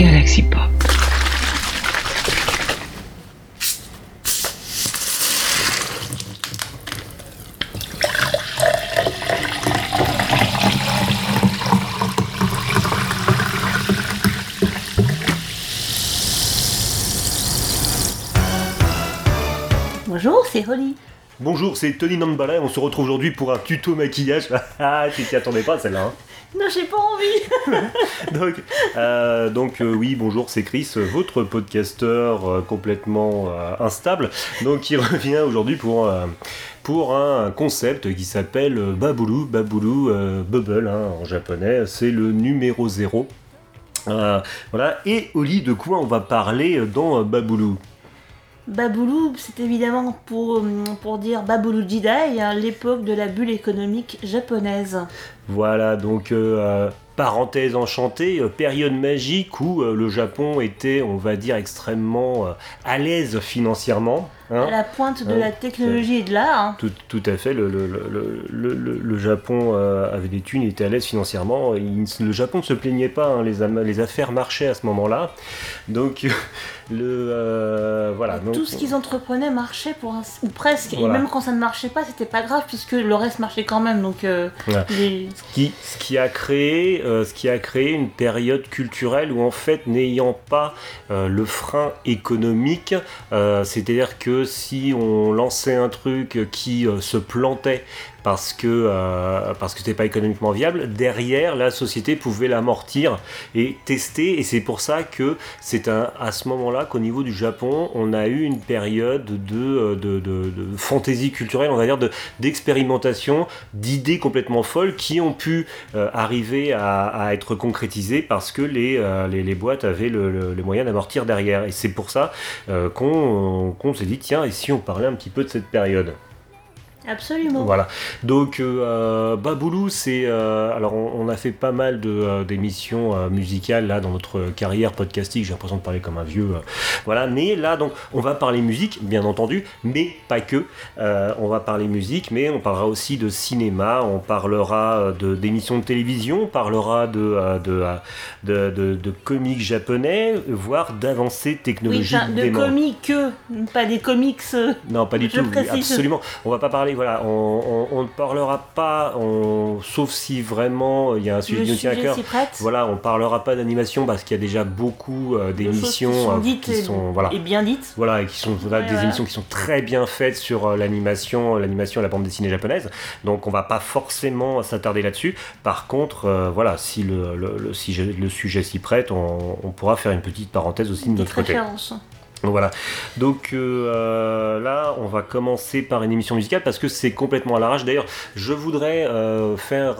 Galaxy Pop. Bonjour, c'est Holly. Bonjour, c'est Tony Nambala et on se retrouve aujourd'hui pour un tuto maquillage. Ah, tu t'y attendais pas celle-là. hein. Non, j'ai pas envie. donc, euh, donc euh, oui, bonjour, c'est Chris, votre podcasteur euh, complètement euh, instable, donc qui revient aujourd'hui pour, euh, pour un concept qui s'appelle Baboulou, Baboulou euh, Bubble hein, en japonais, c'est le numéro 0. Euh, voilà, et Oli, de quoi on va parler dans euh, Baboulou? Baboulou, c'est évidemment pour, hum, pour dire Baboulou Jidai, hein, l'époque de la bulle économique japonaise. Voilà, donc euh, euh, parenthèse enchantée, euh, période magique où euh, le Japon était, on va dire, extrêmement euh, à l'aise financièrement. hein. À la pointe de la technologie et de l'art. hein. Tout, tout à fait, le, le- le- le- le- le Japon euh, avait des thunes, il était à l'aise financièrement. Il- le Japon ne se plaignait pas, les, les affaires marchaient à ce moment-là. Donc, le, euh, voilà. donc- Tout ce qu'ils entreprenaient marchait pour un... ou presque. Voilà. Et même quand ça ne marchait pas, c'était pas grave puisque le reste marchait quand même. Donc, euh, Ouais. les- ce qui, ce qui a créé, euh, ce qui a créé une période culturelle où en fait n'ayant pas le frein économique, euh, c'est-à-dire que si on lançait un truc qui se plantait parce que euh, parce que c'était pas économiquement viable, derrière la société pouvait l'amortir et tester. Et c'est pour ça que c'est à ce moment-là qu'au niveau du Japon on a eu une période de, euh, de, fantaisie culturelle, on va dire de d'expérimentation, d'idées complètement folles qui ont pu euh, arriver à, être concrétisées parce que les, les, boîtes avaient le, le- les moyens d'amortir derrière. Et c'est pour ça qu'on s'est dit, tiens, et si on parlait un petit peu de cette période? Absolument. voilà. Donc euh, Baboulou, c'est euh, alors on, on a fait pas mal euh, d'émissions euh, musicales là dans notre carrière podcastique. J'ai l'impression de parler comme un vieux. euh, voilà. Mais là donc on va parler musique, bien entendu, mais pas que. Euh, on va parler musique, mais on parlera aussi de cinéma. On parlera euh, de d'émissions de télévision. On parlera de euh, de, euh, de, de, comics japonais, voire d'avancées Oui, technologiques. enfin, de comiques, pas des comics. euh, Non, pas du Je tout. oui, précise. absolument. On va pas parler. Voilà, on, ne parlera pas. On, sauf si vraiment il y a un sujet qui nous tient à cœur. Voilà, on parlera pas d'animation parce qu'il y a déjà beaucoup euh, d'émissions qui sont euh, dites qui et- voilà. et bien dites. Voilà, et qui sont voilà, Ouais, des voilà. émissions qui sont très bien faites sur euh, l'animation, l'animation à la bande dessinée japonaise. Donc on va pas forcément s'attarder là-dessus. Par contre, euh, voilà, si le, le, le, si j'ai- le sujet s'y prête, on, on pourra faire une petite parenthèse aussi de notre côté. Donc Voilà. Donc euh, euh, là, on va commencer par une émission musicale parce que c'est complètement à l'arrache. D'ailleurs, je voudrais euh, faire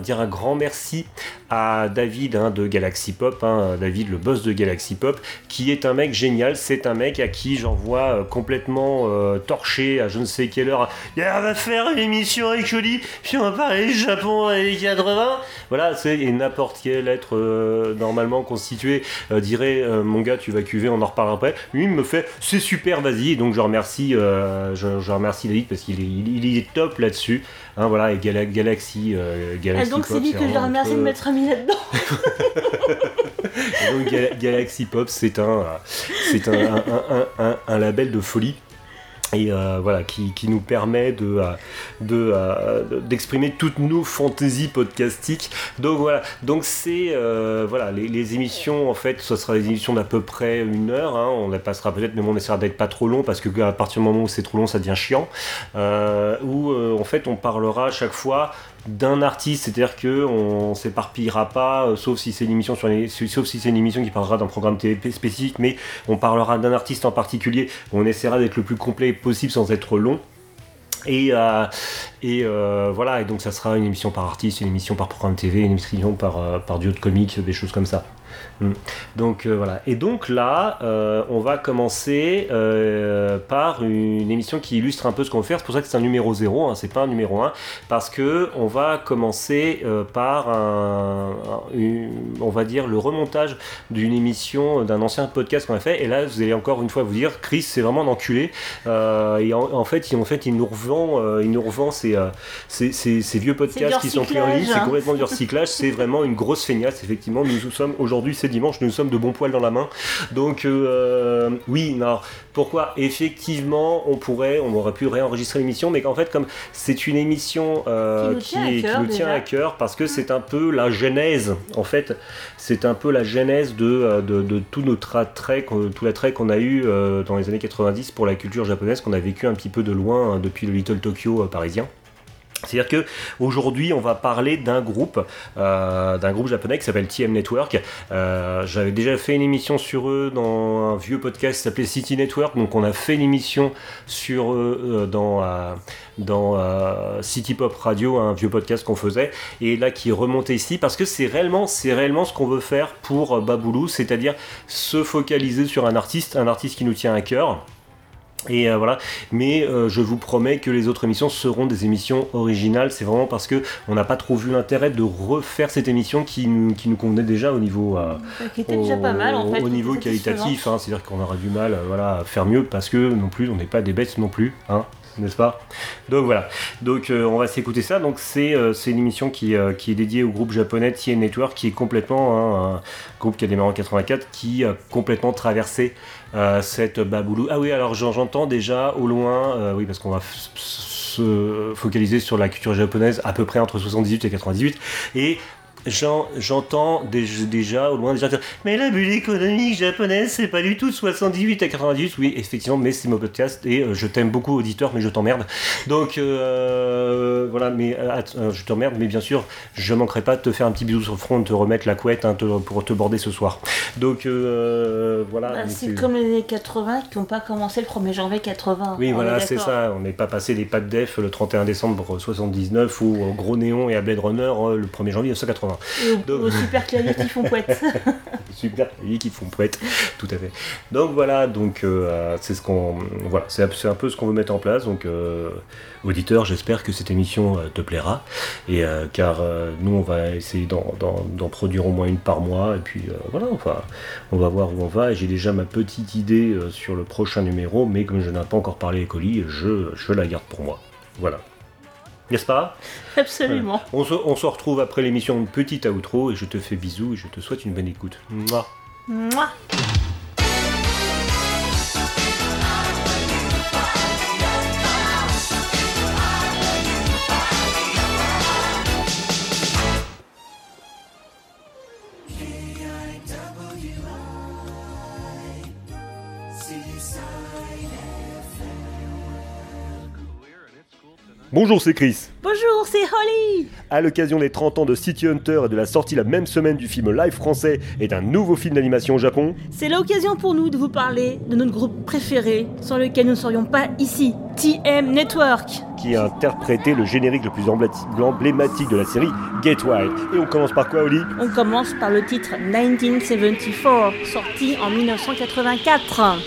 dire un grand merci à David hein, de Galaxy Pop, hein, David le boss de Galaxy Pop, qui est un mec génial. C'est un mec à qui j'envoie euh, complètement euh, torché à je ne sais quelle heure. On va faire une émission avec Jolie, puis on va parler du Japon et 80. Voilà, c'est n'importe quel être euh, normalement constitué dirait mon gars tu vas cuver on en reparlera après lui il me fait c'est super vas-y donc je remercie je, remercie David parce qu'il est, il, il est top là-dessus hein, voilà et Gala- Galaxy euh, Ah, Galaxy donc c'est Pop, lui que je dois vraiment remercier de m'être mis là-dedans. donc Ga- Galaxy Pop c'est un c'est un, un, un- un- un label de folie et euh, voilà qui, qui nous permet de euh, de, euh, de- d'exprimer toutes nos fantaisies podcastiques. Donc voilà. Donc c'est euh, voilà les, les émissions en fait ce sera des émissions d'à peu près une heure hein, on la passera peut-être mais on essaiera d'être pas trop long parce que à partir du moment où c'est trop long ça devient chiant. Euh, où euh, en fait on parlera à chaque fois d'un artiste, c'est-à-dire que on s'éparpillera pas, euh, sauf si c'est une émission sur les, sauf si c'est une émission qui parlera d'un programme télé spécifique, mais on parlera d'un artiste en particulier. On essaiera d'être le plus complet possible sans être long. Et, euh, euh, voilà, et donc ça sera une émission par artiste, une émission par programme TV, une émission par, par duo de comiques, des choses comme ça. Mm. Donc euh, voilà. Et donc là, euh, on va commencer euh, par une émission qui illustre un peu ce qu'on veut faire. C'est pour ça que c'est un numéro 0, hein, c'est pas un numéro 1, parce que on va commencer euh, par un, un- une- on va dire le remontage d'une émission d'un ancien podcast qu'on a fait. Et là, vous allez encore une fois vous dire, Chris, c'est vraiment un enculé. Euh, et en, en fait, il, en fait, il nous revend, euh, il nous revend ces, euh, ces, ces- ces vieux podcasts qui sont pris en ligne. C'est hein. complètement du recyclage. C'est vraiment une grosse feignasse. Effectivement, nous sommes aujourd'hui aujourd'hui c'est dimanche, nous sommes de bon poil dans la main. Donc euh, oui, non. Pourquoi? Effectivement, on pourrait, on aurait pu réenregistrer l'émission, mais qu'en fait, comme c'est une émission euh, Qui nous qui, tient à qui cœur, nous tient déjà. à cœur, parce que c'est un peu la genèse, en fait, c'est un peu la genèse de, euh, de, de tout notre attrait, tout l'attrait qu'on a eu euh, dans les années 90 pour la culture japonaise, qu'on a vécu un petit peu de loin hein, depuis le Little Tokyo euh, parisien. C'est-à-dire que aujourd'hui, on va parler d'un groupe, euh, d'un groupe japonais qui s'appelle TM Network. Euh, J'avais déjà fait une émission sur eux dans un vieux podcast qui s'appelait City Network. Donc, on a fait une émission sur eux euh, dans dans City Pop Radio, un vieux podcast qu'on faisait, et là qui remontait ici parce que c'est réellement, c'est réellement ce qu'on veut faire pour Baboulou, c'est-à-dire se focaliser sur un artiste, un artiste qui nous tient à cœur. Et euh, voilà, mais euh, je vous promets que les autres émissions seront des émissions originales. C'est vraiment parce que on n'a pas trop vu l'intérêt de refaire cette émission qui nous, qui nous convenait déjà au niveau, euh, Qui était déjà pas mal en fait. au qui niveau était qualitatif. hein. C'est-à-dire qu'on aura du mal, euh, voilà, à faire mieux parce que non plus, on n'est pas des bêtes non plus, hein, n'est-ce pas? Donc voilà. Donc euh, on va s'écouter ça. Donc c'est euh, une émission qui, euh, qui est dédiée au groupe japonais TN Network, qui est complètement hein, un groupe qui a démarré en 84, qui a complètement traversé cette baboulou. Ah oui, alors j'en- j'entends déjà au loin, oui, parce qu'on va se focaliser sur la culture japonaise à peu près entre 78 et 98, et j'en- j'entends dé- déjà au loin déjà dire mais la bulle économique japonaise c'est pas du tout de 78 à 98 oui effectivement mais c'est mon podcast et euh, je t'aime beaucoup auditeur mais je t'emmerde donc euh, voilà mais euh, je t'emmerde mais bien sûr je manquerai pas de te faire un petit bisou sur le front de te remettre la couette hein, te- pour te border ce soir donc euh, voilà Bah, mais c'est comme les années 80 qui n'ont pas commencé le 1er janvier 80. oui, on voilà, est c'est ça. On n'est pas passé des pas de def le 31 décembre 79 ou au Gros Néon et à Blade Runner le 1er janvier 1980. Et au, Donc- au super clavier qui font poète. Super, oui, qui font poète, tout à fait. Donc voilà, donc euh, c'est ce qu'on, voilà, c'est un- c'est un peu ce qu'on veut mettre en place. Donc euh, auditeur, j'espère que cette émission euh, te plaira, et car nous on va essayer d'en- produire au moins une par mois, et puis voilà, enfin, on va voir où on va. J'ai déjà ma petite idée sur le prochain numéro, mais comme je n'ai pas encore parlé colis, je, je la garde pour moi. Voilà. N'est-ce pas? Absolument. on se, on se retrouve après l'émission Petit outro et je te fais bisous et je te souhaite une bonne écoute. Mouah. Mouah. Bonjour, c'est Chris. Bonjour, c'est Holly. À l'occasion des 30 ans de City Hunter et de la sortie la même semaine du film live français et d'un nouveau film d'animation au Japon, C'est l'occasion pour nous de vous parler de notre groupe préféré sans lequel nous ne serions pas ici, TM Network. qui a interprété le générique le plus emblématique- de la série, Get Wild. Et on commence par quoi, Oli On commence par le titre 1974, sorti en 1984.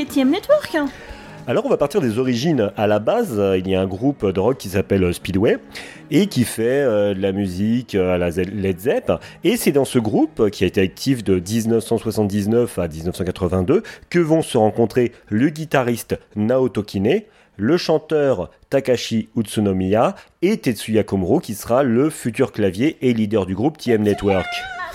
Alors, qui est TM Network Alors on va partir des origines. À la base, euh, il y a un groupe de rock qui s'appelle euh, Speedway et qui fait euh, de la musique à la Led Zepp. Et c'est dans ce groupe, qui a été actif de 1979 à 1982, que vont se rencontrer le guitariste Naoto Kine, le chanteur Takashi Utsunomiya et Tetsuya Komuro qui sera le futur clavier et leader du groupe TM Network.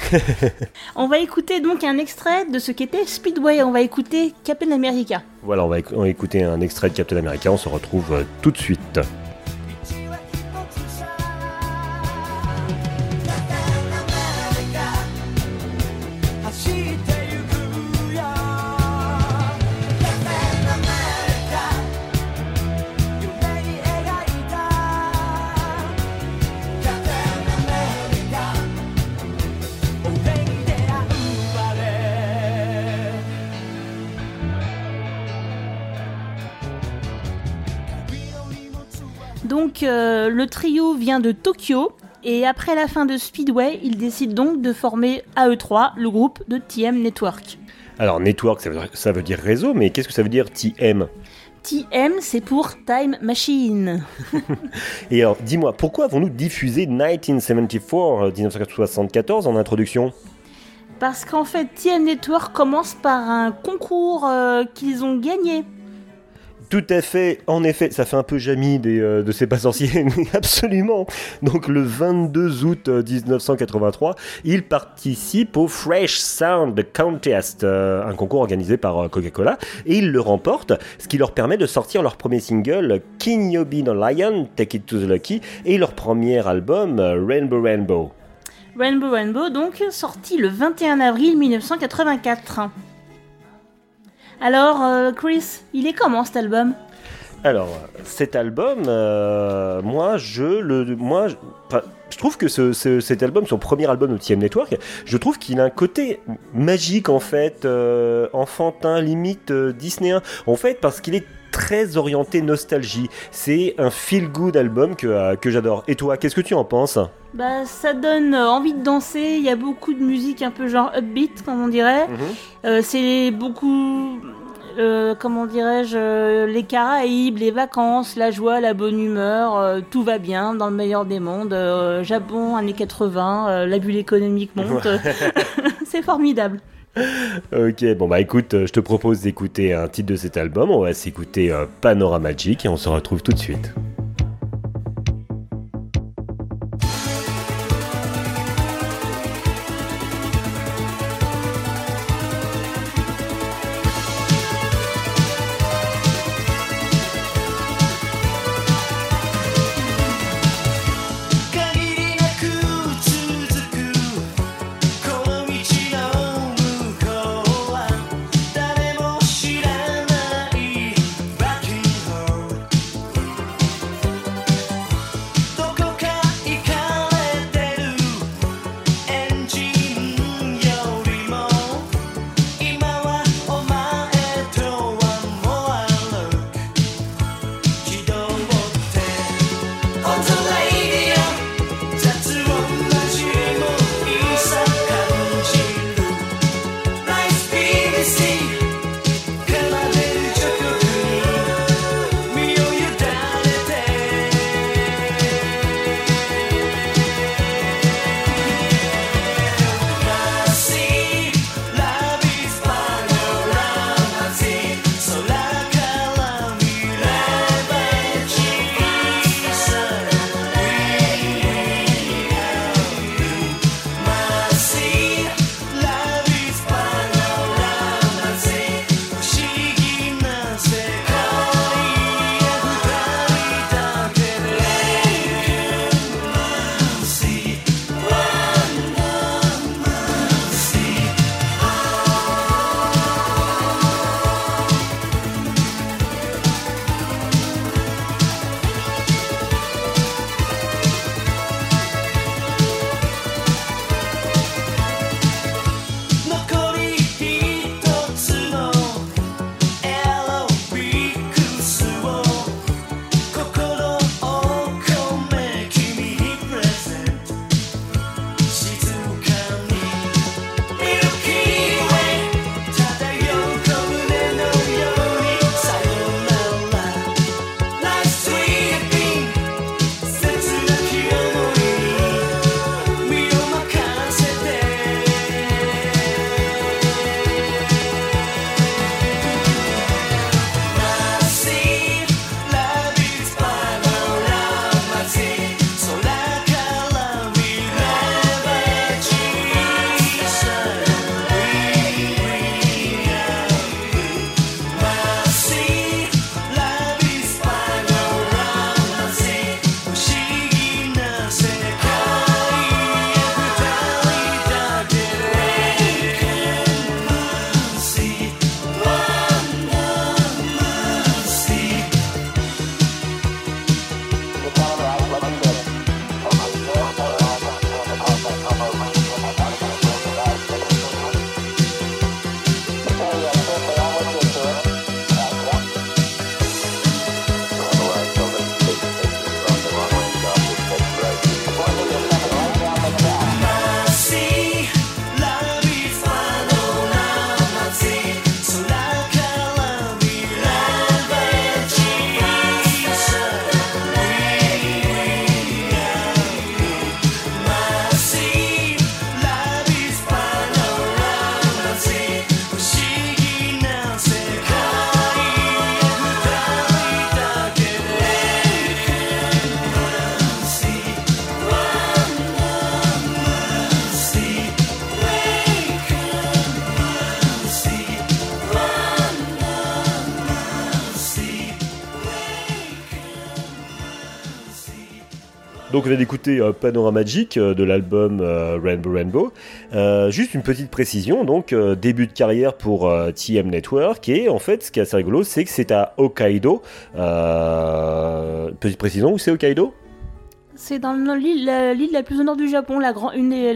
On va écouter donc un extrait de ce qu'était Speedway. On va écouter Captain America. Voilà, on va, écouter un extrait de Captain America, on se retrouve euh, tout de suite. Donc euh, le trio vient de Tokyo et après la fin de Speedway, ils décident donc de former AE3, le groupe de TM Network. Alors, network, ça veut, ça veut dire réseau, mais qu'est-ce que ça veut dire TM TM, c'est pour Time Machine. Et alors, dis-moi, pourquoi avons-nous diffusé 1974, euh, 1974 en introduction? Parce qu'en fait, TM Network commence par un concours euh, qu'ils ont gagné. Tout à fait, en effet, ça fait un peu Jamie des, euh, de ces pas sorciers, absolument. Donc le 22 août euh, 1983, il participe au Fresh Sound Contest, euh, un concours organisé par euh, Coca-Cola, et il le remporte, ce qui leur permet de sortir leur premier single King You the Lion, Take It to the Lucky, et leur premier album euh, Rainbow Rainbow. Rainbow Rainbow, donc sorti le 21 avril 1984. Alors, euh, Chris, il est comment cet album? Alors, cet album, euh, moi, je le, moi, je, trouve que ce, ce- cet album, son premier album de TM Network, je trouve qu'il a un côté magique en fait, euh, enfantin, limite disneyen, en fait, parce qu'il est très orienté nostalgie. C'est un feel-good album que, euh, que j'adore. Et toi, qu'est-ce que tu en penses? Bah, ça donne euh, envie de danser. Il y a beaucoup de musique un peu genre upbeat, comme on dirait. Euh, c'est beaucoup, euh, comment dirais-je, les Caraïbes, les vacances, la joie, la bonne humeur, euh, tout va bien dans le meilleur des mondes. Japon, années 80, euh, la bulle économique monte. c'est formidable. Ok, bon bah écoute, euh, je te propose d'écouter un titre de cet album. On va s'écouter euh, Panorama Magic et on se retrouve tout de suite.「on vient d'écouter euh, Panorama Magic euh, de l'album euh, Rainbow Rainbow. Euh, juste une petite précision, donc début de carrière pour TM Network et en fait ce qui est assez rigolo c'est que c'est à Hokkaido. Petite précision, où c'est Hokkaido? C'est dans le- l'île la, plus au nord du Japon, la grand, une des-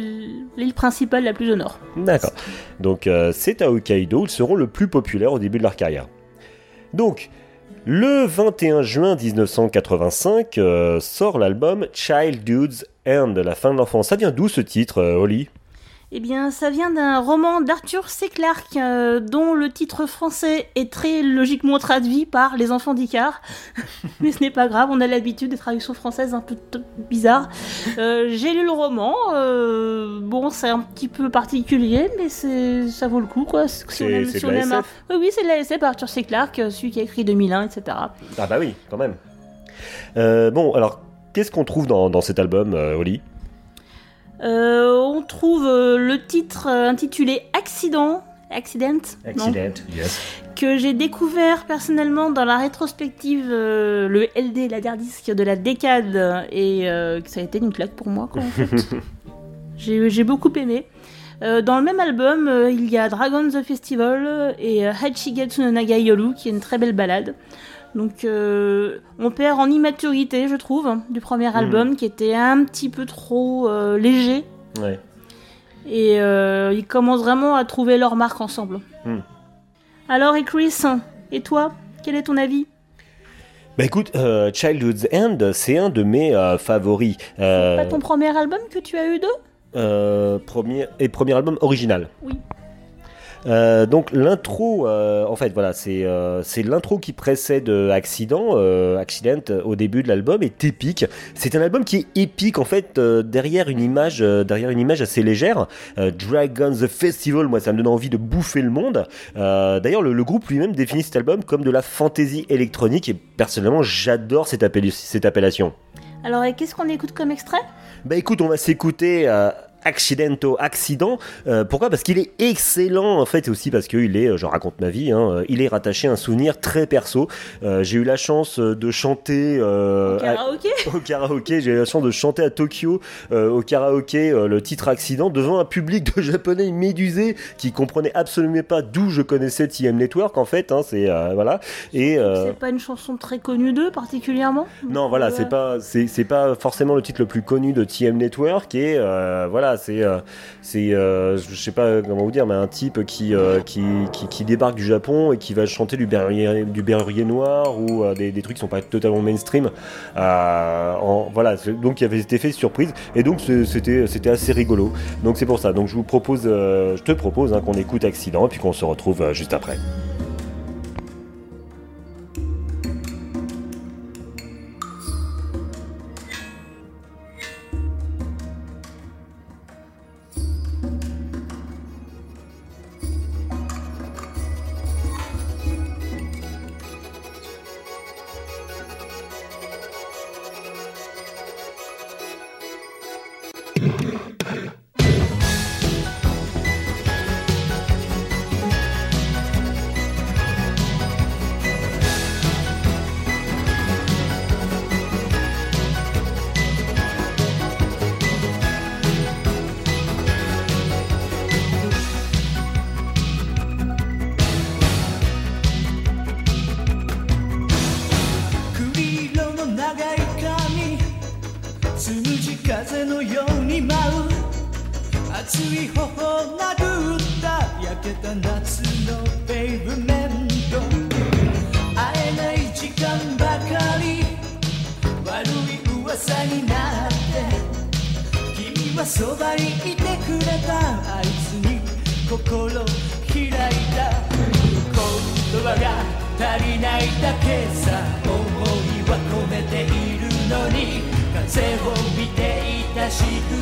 l'île principale la plus au nord. D'accord. Donc euh, c'est à Hokkaido, ils seront le plus populaires au début de leur carrière. Donc, le 21 juin 1985 euh, sort l'album Childhood's End, la fin de l'enfance. Ça vient d'où ce titre, euh, Oli? Eh bien, ça vient d'un roman d'Arthur C. Clarke, euh, dont le titre français est très logiquement traduit par Les enfants d'Icar. Mais ce n'est pas grave, on a l'habitude des traductions françaises un peu bizarres. Euh, J'ai lu le roman, euh, bon, c'est un petit peu particulier, mais ça vaut le coup, quoi. Si on C'est- aime- c'est si de on la aime un- SF. Oui, oui, c'est de la SF, Arthur C. Clarke, celui qui a écrit 2001, etc. Ah bah oui, quand même. Bon, alors, qu'est-ce qu'on trouve dans, dans cet album, Oli? Euh, on trouve euh, le titre euh, intitulé Accident. Accident, yes. que j'ai découvert personnellement dans la rétrospective, euh, le LD, la dernière disque de la décade, et euh, que ça a été une claque pour moi, quoi, en fait. j'ai beaucoup aimé. Euh, dans le même album, il y a Dragon the Festival et Hachigetsu no Naga Yoru, qui est une très belle balade. Donc, euh, on perd en immaturité, je trouve, hein, du premier album, qui était un petit peu trop euh, léger. Ouais. Et euh, ils commencent vraiment à trouver leur marque ensemble. Hmm. Alors, et Chris, et toi, quel est ton avis? Bah écoute, Childhood's End, c'est un de mes favoris. Euh, Pas ton premier album que tu as eu d'eux premier, et premier album original. Oui. Euh, donc l'intro, euh, en fait voilà, c'est euh, c'est l'intro qui précède Accident, Accident au début de l'album est épique. C'est un album qui est épique en fait derrière une image, derrière une image assez légère. Dragon the Festival, moi ça me donne envie de bouffer le monde. D'ailleurs le, le groupe lui-même définit cet album comme de la fantasy électronique et personnellement j'adore cette, appel- cette appellation. Alors, qu'est-ce qu'on écoute comme extrait? Bah écoute, on va s'écouter Accidento Accident. Euh, pourquoi? Parce qu'il est excellent en fait, et aussi parce qu'il est, euh, je raconte ma vie, hein, euh, il est rattaché à un souvenir très perso. Euh, j'ai eu la chance de chanter à- Karaoké? au karaoké, j'ai eu la chance de chanter à Tokyo au karaoké le titre Accident devant un public de japonais médusés qui comprenait absolument pas d'où je connaissais TM Network en fait. Hein, c'est voilà et C'est pas une chanson très connue d'eux particulièrement? Non, voilà, c'est pas, c'est, c'est pas forcément le titre le plus connu de TM Network et voilà, c'est, euh, c'est, euh, je sais pas comment vous dire, mais un type qui, euh, qui, qui, qui débarque du Japon et qui va chanter du berrurier, du noir ou des, des trucs qui sont pas totalement mainstream. Voilà, donc il y avait cet effet surprise et donc c'était, assez rigolo. Donc c'est pour ça. Donc je vous propose, je te propose hein, qu'on écoute Accident et puis qu'on se retrouve juste après.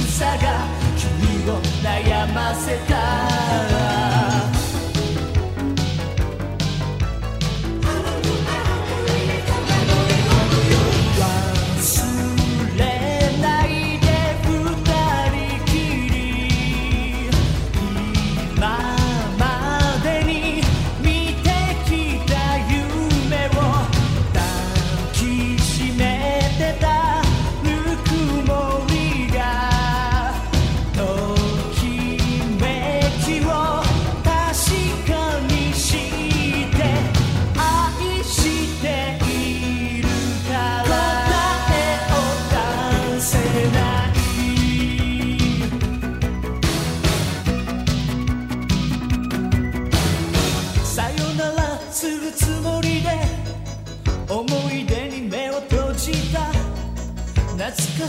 草が君を悩ませた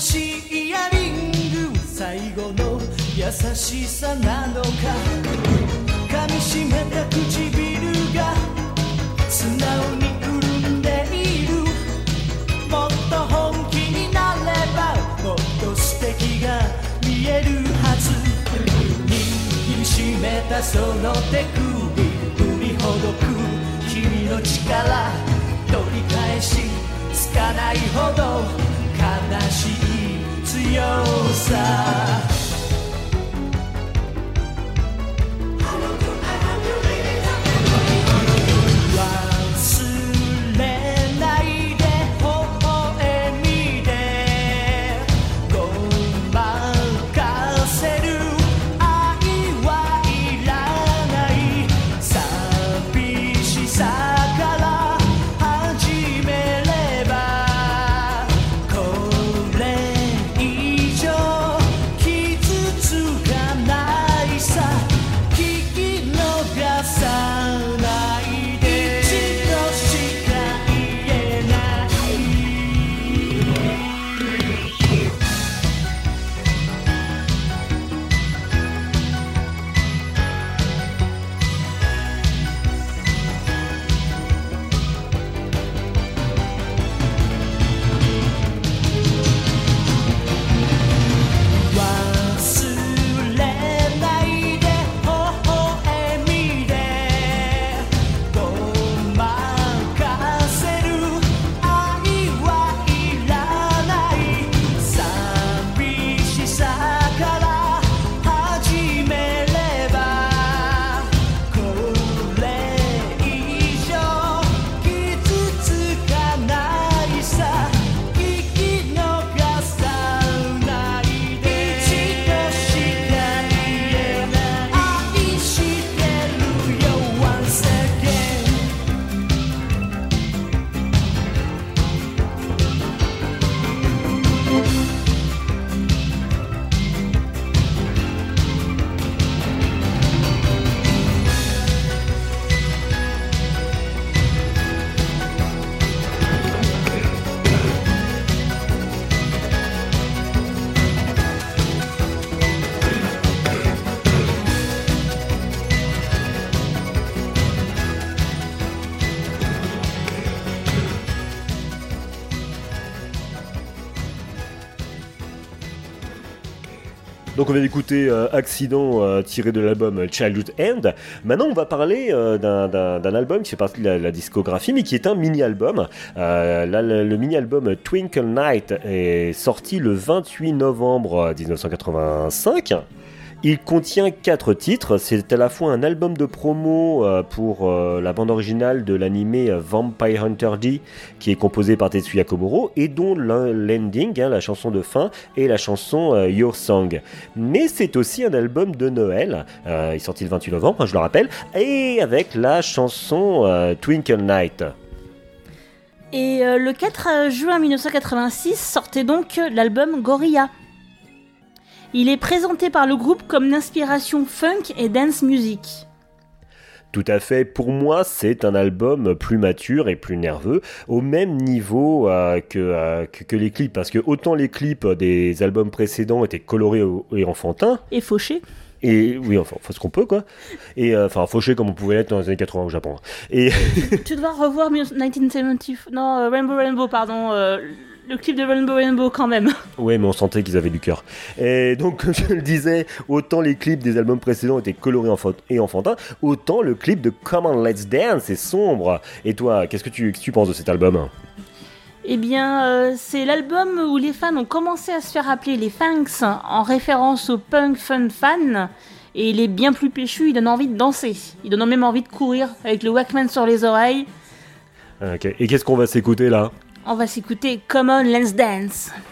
しいイヤリング最後の優しさなのか噛みしめた唇が素直に潤んでいるもっと本気になればもっと素敵が見えるはず握りしめたその手首振りほどく君の力取り返しつかないほどしい強さ。On vient d'écouter euh, Accident euh, tiré de l'album Childhood End. Maintenant on va parler euh, d'un- album qui fait partie de la, discographie mais qui est un mini-album. Euh, le, le mini-album Twinkle Night est sorti le 28 novembre 1985. Il contient quatre titres. C'est à la fois un album de promo euh, pour euh, la bande originale de l'animé euh, Vampire Hunter D, qui est composé par Tetsuya Komuro, et dont l'ending, hein, la chanson de fin, et la chanson Your Song. Mais c'est aussi un album de Noël. Il est sorti le 28 novembre, hein, je le rappelle, et avec la chanson Twinkle Night. Et le 4 juin 1986 sortait donc l'album Gorilla. Il est présenté par le groupe comme une inspiration funk et dance music. Tout à fait. Pour moi, c'est un album plus mature et plus nerveux, au même niveau euh, que, euh, que, que les clips. Parce que autant les clips des albums précédents étaient colorés et enfantins, Et fauché. et oui, enfin, ce qu'on peut, quoi. Et euh, enfin, fauchés comme on pouvait l'être dans les années 80 au Japon. Et tu dois revoir 1970. Non, Rainbow Rainbow, pardon. Le clip de Rainbow Rainbow quand même. ouais, mais on sentait qu'ils avaient du cœur. Et donc, comme je le disais, autant les clips des albums précédents étaient colorés et enfantins, autant le clip de Come on Let's Dance est sombre. Et toi, qu'est-ce que tu, penses de cet album? Eh bien, euh, c'est l'album où les fans ont commencé à se faire appeler les Fanks en référence au punk fun fan. Et il est bien plus péchu, il donne envie de danser. Il donne même envie de courir avec le Walkman sur les oreilles. Ok. Et qu'est-ce qu'on va s'écouter là? On va s'écouter Come on, let's dance.「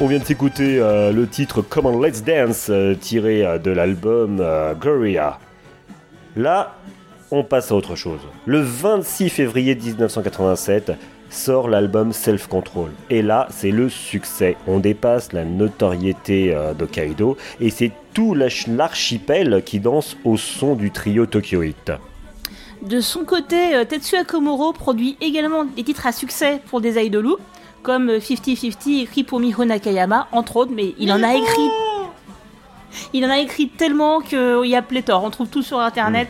On vient de s'écouter euh, le titre Come on Let's Dance euh, tiré euh, de l'album Gloria. Là, on passe à autre chose. Le 26 février 1987 sort l'album Self Control. Et là, c'est le succès. On dépasse la notoriété de et c'est tout l'archipel qui danse au son du trio Tokyo Hit. De son côté, Tetsuya Komuro produit également des titres à succès pour des idolous, comme euh, 50-50 écrit pour Miho Nakayama, entre autres, mais il en a écrit. Il en a écrit tellement qu'il y a pléthore, on trouve tout sur internet.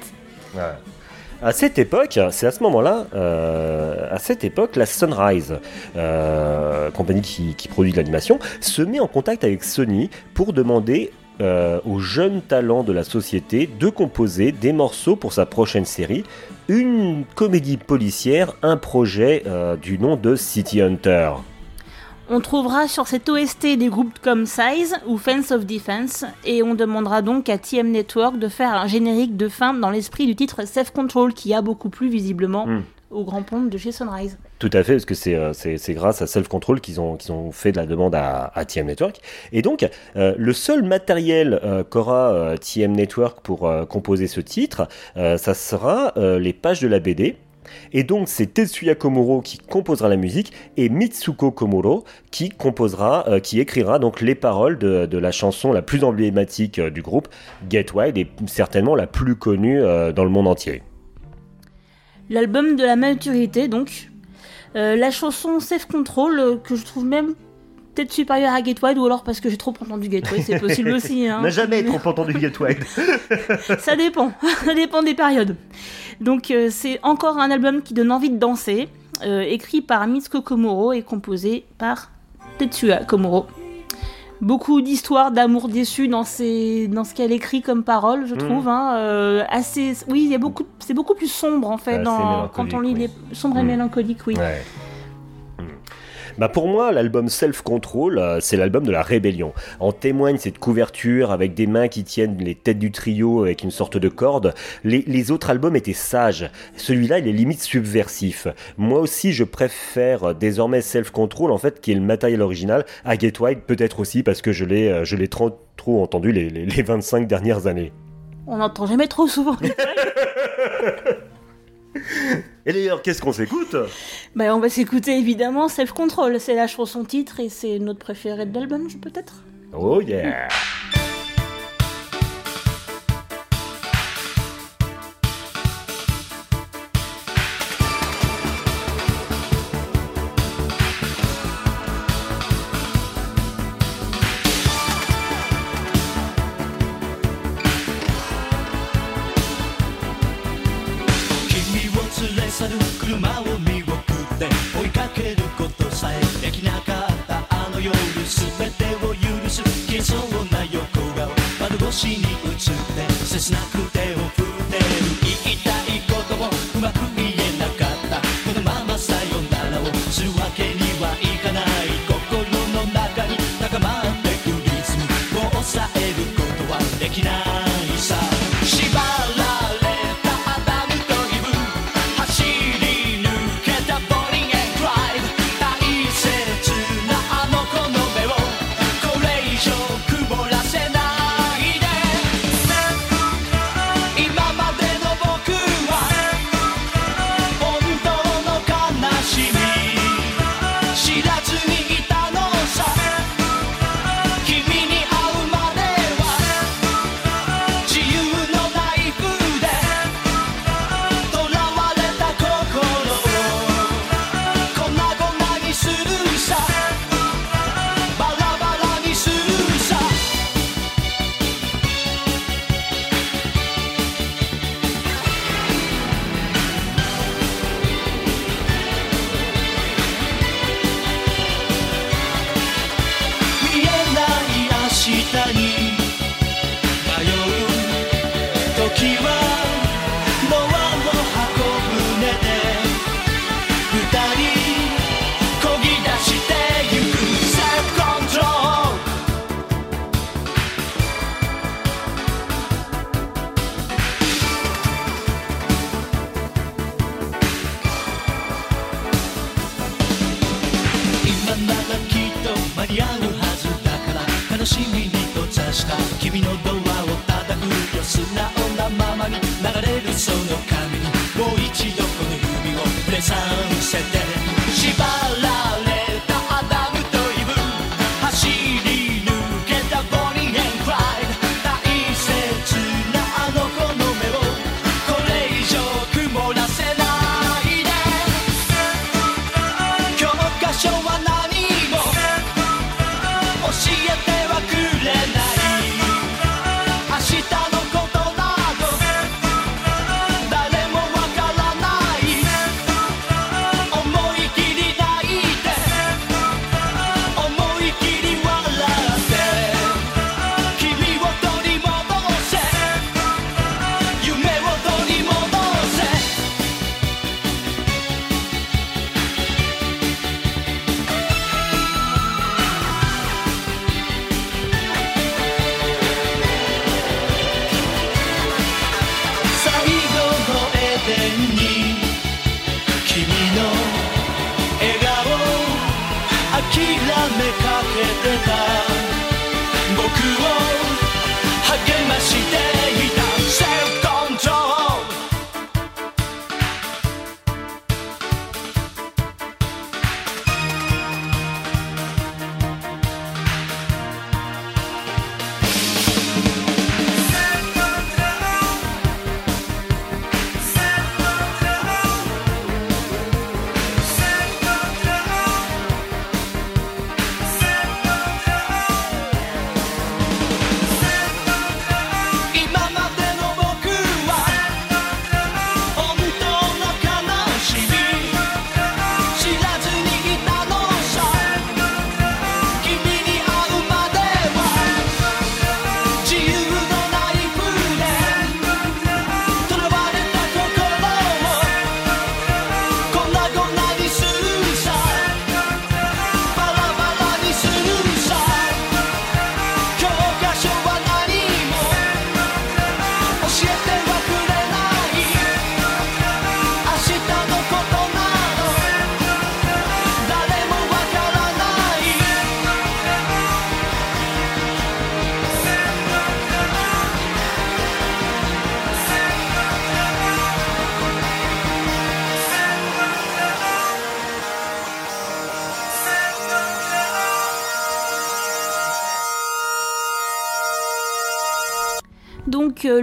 À cette époque, c'est à ce moment-là, euh, à cette époque, la Sunrise, euh, compagnie qui, qui produit de l'animation, se met en contact avec Sony pour demander euh, aux jeunes talents de la société de composer des morceaux pour sa prochaine série, une comédie policière, un projet euh, du nom de City Hunter. On trouvera sur cette OST des groupes comme Size ou Fence of Defense, et on demandera donc à TM Network de faire un générique de fin dans l'esprit du titre Self Control qui a beaucoup plu visiblement Mm. au grand pompe de chez Sunrise. Tout à fait, parce que c'est euh, grâce à Self Control qu'ils ont, ont fait de la demande à, TM Network. Et donc, euh, le seul matériel euh, qu'aura TM Network pour composer ce titre, ça sera les pages de la BD. Et donc, c'est Tetsuya Komuro qui composera la musique et Mitsuko Komuro qui composera, qui écrira donc les paroles de, de la chanson la plus emblématique du groupe, Get Wild, et certainement la plus connue dans le monde entier. L'album de la maturité donc. Euh, la chanson Safe Control, euh, que je trouve même peut-être supérieure à Gateway, ou alors parce que j'ai trop entendu Gateway, c'est possible aussi. On hein. n'a jamais trop entendu Gateway. ça dépend, ça dépend des périodes. Donc euh, c'est encore un album qui donne envie de danser, écrit par Mitsuko Komoro et composé par Tetsuya Komoro beaucoup d'histoires d'amour déçu dans, ce qu'elle écrit comme parole, je hmm. trouve. Hein, euh, assez, oui, c'est beaucoup plus sombre en fait dans, quand on lit oui. les sombres et hmm. mélancoliques, oui. Bah pour moi, l'album Self Control, euh, c'est l'album de la rébellion. En témoigne cette couverture avec des mains qui tiennent les têtes du trio avec une sorte de corde. Les, autres albums étaient sages. Celui-là, il est limite subversif. Moi aussi, je préfère euh, désormais Self Control, en fait, qui est le matériel original, à Get peut-être aussi parce que je l'ai, euh, je l'ai trop, entendu les, les, les 25 dernières années. On n'entend jamais trop souvent. Et d'ailleurs, qu'est-ce qu'on s'écoute ben, On va s'écouter évidemment Self Control. C'est la chanson titre et c'est notre préférée de l'album, peut-être? Oh yeah.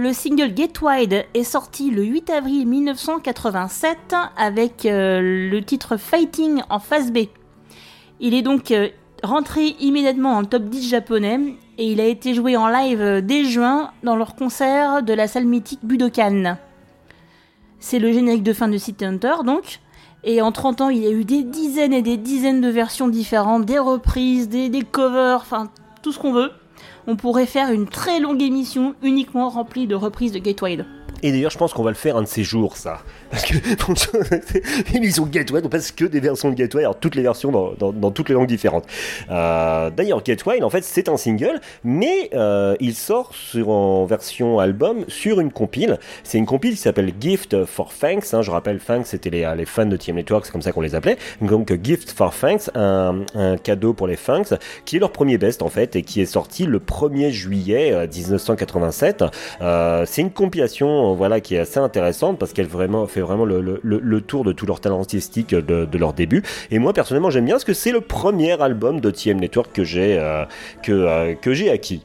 Le single Get Wide est sorti le 8 avril 1987 avec euh, le titre Fighting en face B. Il est donc euh, rentré immédiatement en top 10 japonais et il a été joué en live euh, dès juin dans leur concert de la salle mythique Budokan. C'est le générique de fin de City Hunter donc. Et en 30 ans, il y a eu des dizaines et des dizaines de versions différentes, des reprises, des covers, enfin tout ce qu'on veut. On pourrait faire une très longue émission uniquement remplie de reprises de Gateway. Et d'ailleurs, je pense qu'on va le faire un de ces jours, ça. Parce que ils ont Gateway, on passe que des versions de Gateway, alors toutes les versions dans, toutes les langues différentes. Euh, d'ailleurs, Gateway, en fait, c'est un single, mais euh, il sort en version album sur une compile. C'est une compile qui s'appelle Gift for Thanks. hein. je rappelle, Thanks, c'était les, fans de TM Network, c'est comme ça qu'on les appelait. Donc, Gift for Thanks, un, cadeau pour les Thanks, qui est leur premier best, en fait, et qui est sorti le 1er juillet euh, 1987. Euh, c'est une compilation, euh, voilà, qui est assez intéressante parce qu'elle fait vraiment le, tour de tout leur talent artistique de, de leur début. Et moi personnellement, j'aime bien parce que c'est le premier album de TM Network que j'ai euh, euh, que j'ai acquis.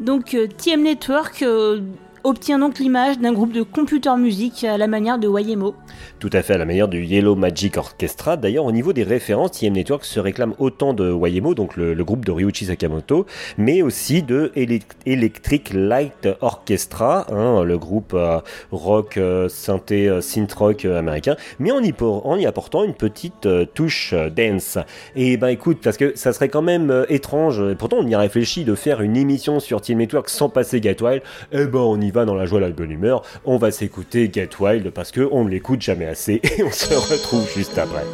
Donc euh, TM Network euh, obtient donc l'image d'un groupe de computer music à la manière de Wayemo. Tout à fait à la manière du Yellow Magic Orchestra. D'ailleurs, au niveau des références, TM Network se réclame autant de Wayemo, donc le, groupe de Ryuichi Sakamoto, mais aussi de Ele- Electric Light Orchestra, hein, le groupe euh, rock, euh, synthé, euh, synth rock américain, mais en y, en y apportant une petite touche dance. Et ben écoute, parce que ça serait quand même étrange, et pourtant on y a réfléchi de faire une émission sur TM Network sans passer Get Wild, eh ben on y va dans la joie, la bonne humeur, on va s'écouter Get Wild parce que on ne l'écoute jamais assez et on se retrouve juste après.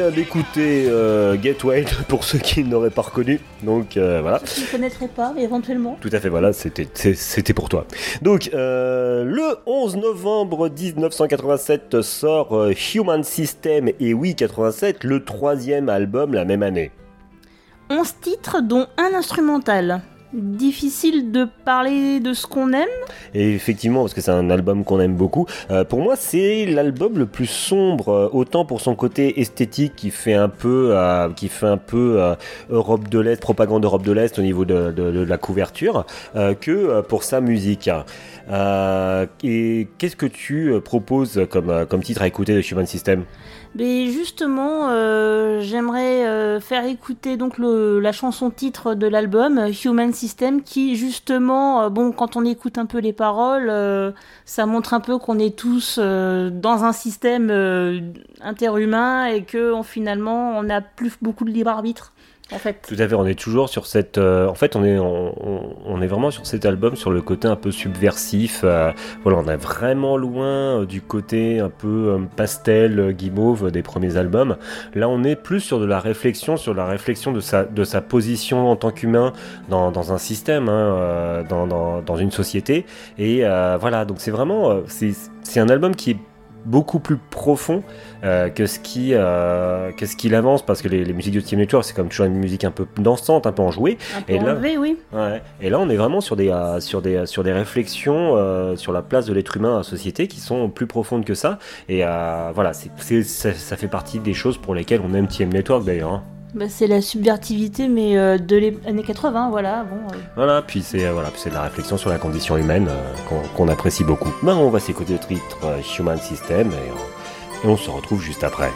Vient d'écouter euh, Wild pour ceux qui n'auraient pas reconnu. Donc euh, voilà. Je ne connaîtrais pas, mais éventuellement. Tout à fait, voilà, c'était pour toi. Donc, euh, le 11 novembre 1987 sort euh, Human System, et oui, 87, le troisième album la même année. 11 titres, dont un instrumental. Difficile de parler de ce qu'on aime. Et effectivement, parce que c'est un album qu'on aime beaucoup, euh, pour moi c'est l'album le plus sombre, euh, autant pour son côté esthétique qui fait un peu, euh, un peu Europe de l'Est, propagande Europe de l'Est au niveau de, la couverture, que pour sa musique. Et qu'est-ce que tu proposes comme, comme titre à écouter de Human System? Mais justement, euh, j'aimerais euh, faire écouter donc la chanson titre de l'album, euh, Human System, qui justement, bon, quand on écoute un peu les paroles, ça montre un peu qu'on est tous dans un système interhumain et que finalement, on n'a plus beaucoup de libre arbitre. En fait. On est toujours sur cette. euh, en fait, on est, on, est vraiment sur cet album, sur le côté un peu subversif. euh, voilà, on est vraiment loin euh, du côté un peu pastel, guimauve des premiers albums. Là, on est plus sur de la réflexion, sur la réflexion de sa, de sa position en tant qu'humain dans, dans un système, hein, dans, dans, dans une société. Et voilà, donc c'est vraiment. c'est un album qui est beaucoup plus profond euh, que ce qui euh, que ce qu'il avance parce que les, les musiques de Team Network c'est comme toujours une musique un peu dansante un peu enjouée Un peu Et là- enlevé, oui. ouais. et là on est vraiment sur des euh, sur des sur des réflexions sur la place de l'être humain dans la société qui sont plus profondes que ça et voilà c'est c'est- ça, ça fait partie des choses pour lesquelles on aime TM Network d'ailleurs hein. Bah, c'est la subvertivité, mais euh, de les années 80, voilà. Bon, euh. voilà puis c'est euh, c'est de la réflexion sur la condition humaine euh, qu'on apprécie beaucoup ben on va s'écouter le titre Human System et on se retrouve juste après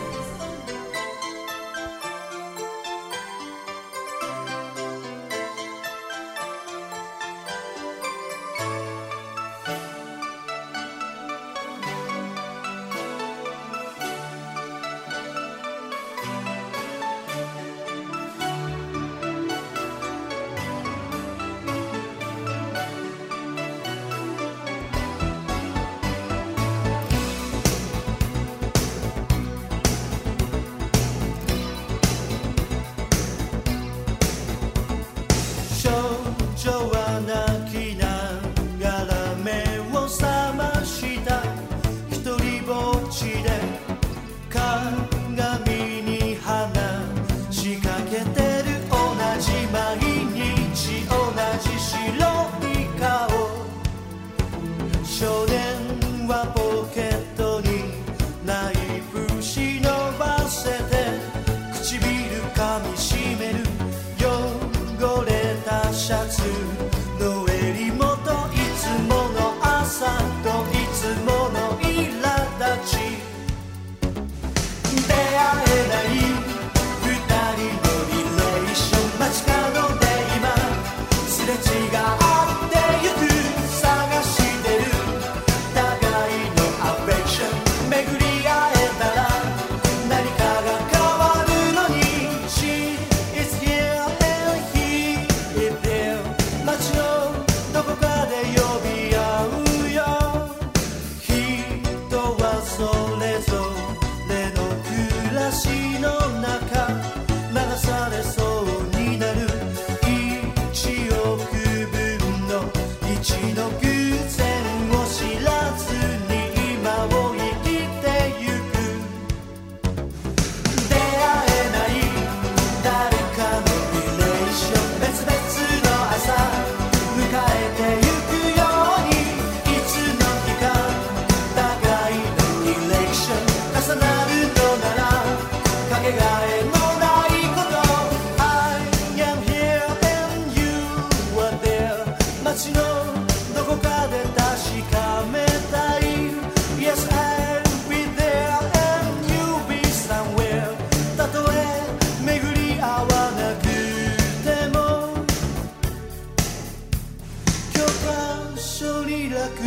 落書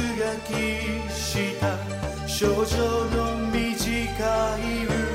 きした。少女の短い歌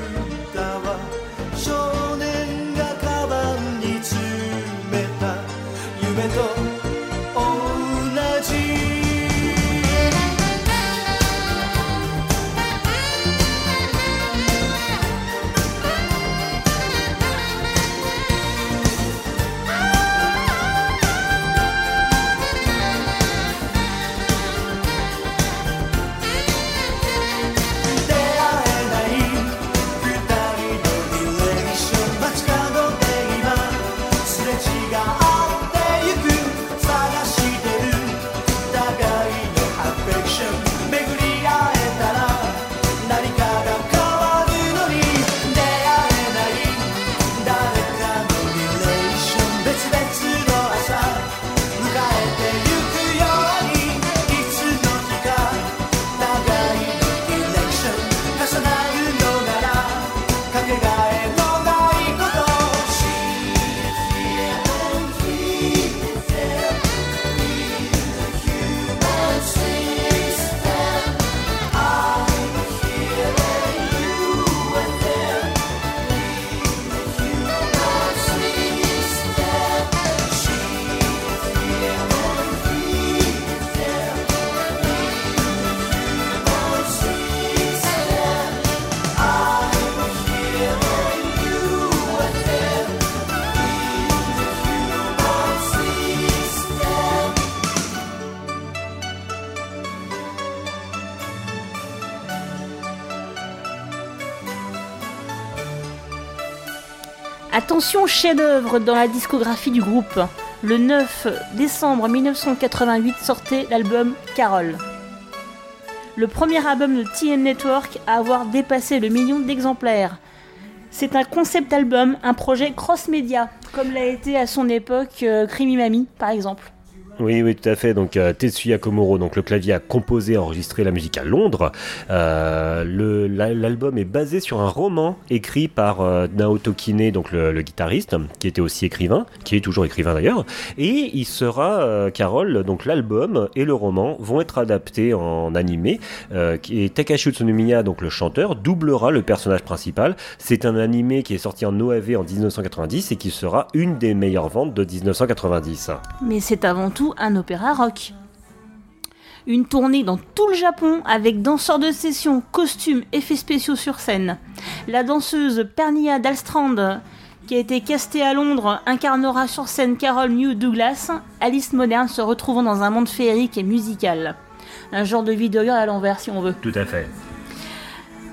Chef-d'œuvre dans la discographie du groupe. Le 9 décembre 1988 sortait l'album Carol. Le premier album de TM Network à avoir dépassé le million d'exemplaires. C'est un concept album, un projet cross-média, comme l'a été à son époque euh, Creamy Mami, par exemple. Oui, oui, tout à fait. Donc euh, Tetsuya Komuro, donc le clavier a composé, enregistré la musique à Londres. Euh, L'album est basé sur un roman écrit par euh, Naoto Kine, donc le, guitariste, qui était aussi écrivain, qui est toujours écrivain d'ailleurs. Et il sera, Carole, donc l'album et le roman vont être adaptés en animé. Et Takashi Utsunomiya, donc le chanteur, doublera le personnage principal. C'est un animé qui est sorti en OAV en 1990 et qui sera une des meilleures ventes de 1990. Mais c'est avant tout un opéra rock. Une tournée dans tout le Japon avec danseurs de session, costumes, effets spéciaux sur scène. La danseuse Pernia Dahlstrand, qui a été castée à Londres, incarnera sur scène Carol New Douglas, Alice moderne se retrouvant dans un monde féerique et musical. Un genre de vidéo à l'envers si on veut. Tout à fait.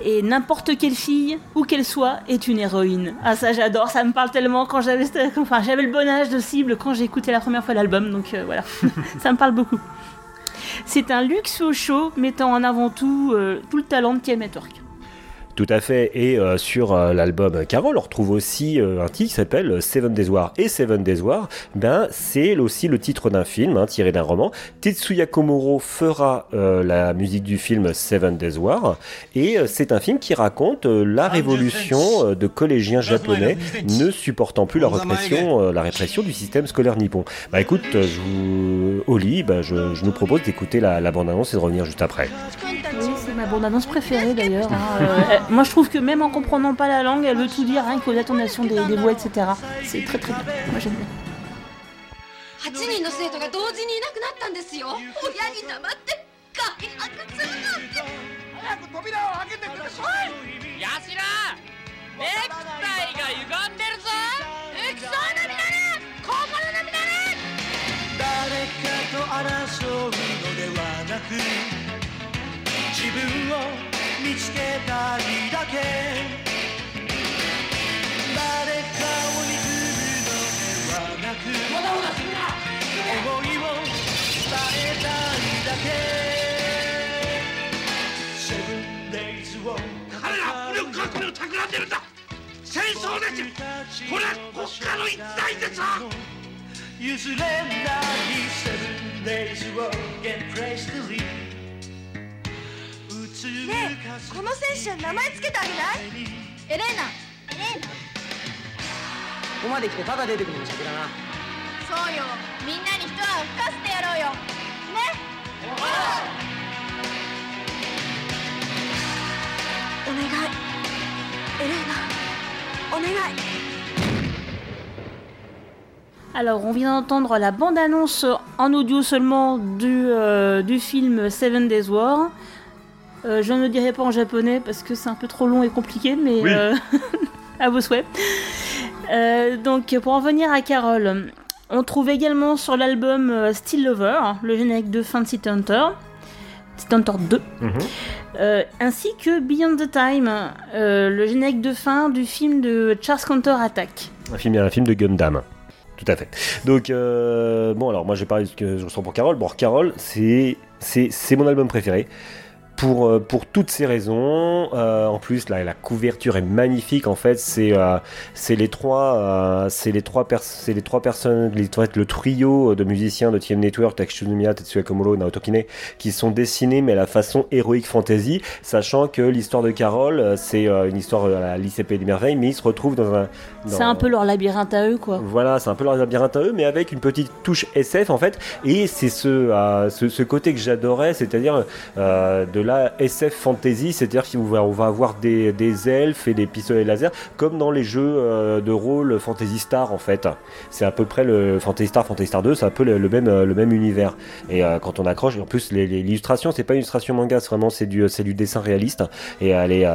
Et n'importe quelle fille, où qu'elle soit, est une héroïne. Ah ça j'adore, ça me parle tellement quand j'avais le bon âge de cible quand j'ai écouté la première fois l'album, donc euh, voilà, ça me parle beaucoup. C'est un luxe au show mettant en avant tout, euh, tout le talent de TM Network. Tout à fait. Et euh, sur euh, l'album Carol, on retrouve aussi euh, un titre qui s'appelle Seven Days War. Et Seven Days War, ben, c'est aussi le titre d'un film hein, tiré d'un roman. Tetsuya Komuro fera euh, la musique du film Seven Days War. Et euh, c'est un film qui raconte euh, la révolution euh, de collégiens japonais ne supportant plus la répression, euh, la répression du système scolaire nippon. Bah écoute, euh, je vous... Oli, bah, je, je nous propose d'écouter la, la bande-annonce et de revenir juste après. Oui, c'est ma bande-annonce préférée d'ailleurs. hein. Euh, elle- moi je trouve que même en comprenant pas la langue, elle veut tout dire, rien qu'aux intonations des, des voix, etc. C'est très très bien. Moi j'aime bien. 8人の生徒が同時にいなくなったんですよ親に黙って開発するなんて早く扉を開けてくださいヤシラネクタイが歪んでるぞエクソーナミナル心のミナル誰かと争うのではなく自分を 見つけたいだけ。誰かを憎むのではなく思いを伝えたいだけ。Seven days を彼ら武力革命を企んでるんだ。戦争ですこれは国家の一大でさ譲れない。Seven days を Get praise to lead ねえこの選手名前つけてあげないエレーナエレーナここまで来てただ出てくるの先だなそうよみんなに一泡吹かせてやろうよねお願いエレーナお願い Alors, on vient d'entendre la bande-annonce en audio seulement du, euh, du film Seven Days War. Euh, je ne le dirai pas en japonais parce que c'est un peu trop long et compliqué, mais Oui. euh, à vos souhaits. Euh, donc, pour en venir à Carol, on trouve également sur l'album Still Lover le générique de fin de City Hunter, City Hunter 2, Mhm. ainsi que Beyond the Time, le générique de fin du film de Charles Counter Attack. Un film, un film de Gundam. Tout à fait. Donc, euh, bon, alors moi j'ai parlé de ce que je ressens pour Carole. Bon, Carole, c'est mon album préféré. Pour, euh, pour toutes ces raisons, Euh, en plus la, la couverture est magnifique. En fait, c'est euh, c'est les trois euh, c'est les trois c'est les trois personnes, les, fait, le trio de musiciens de TM Network, Takushimiya, Tetsuya Komuro, Naoto Kine, qui sont dessinés mais à la façon héroïque fantasy, sachant que l'histoire de Carole, c'est une histoire à la lycée des merveilles, mais ils se retrouvent dans un C'est un peu leur labyrinthe à eux, quoi. voilà, c'est un peu leur labyrinthe à eux, mais avec une petite touche SF en fait. Et c'est ce, ce, ce côté que j'adorais, c'est-à-dire de la SF fantasy, c'est-à-dire qu'on va, avoir des, elfes et des pistolets laser, comme dans les jeux euh, de rôle Fantasy Star en fait. C'est à peu près le Fantasy Star, Fantasy Star 2, c'est un peu le, euh, même univers. Et euh, quand on accroche, en plus l'illustration, c'est pas une illustration manga, c'est vraiment c'est du, c'est du dessin réaliste. Et elle est,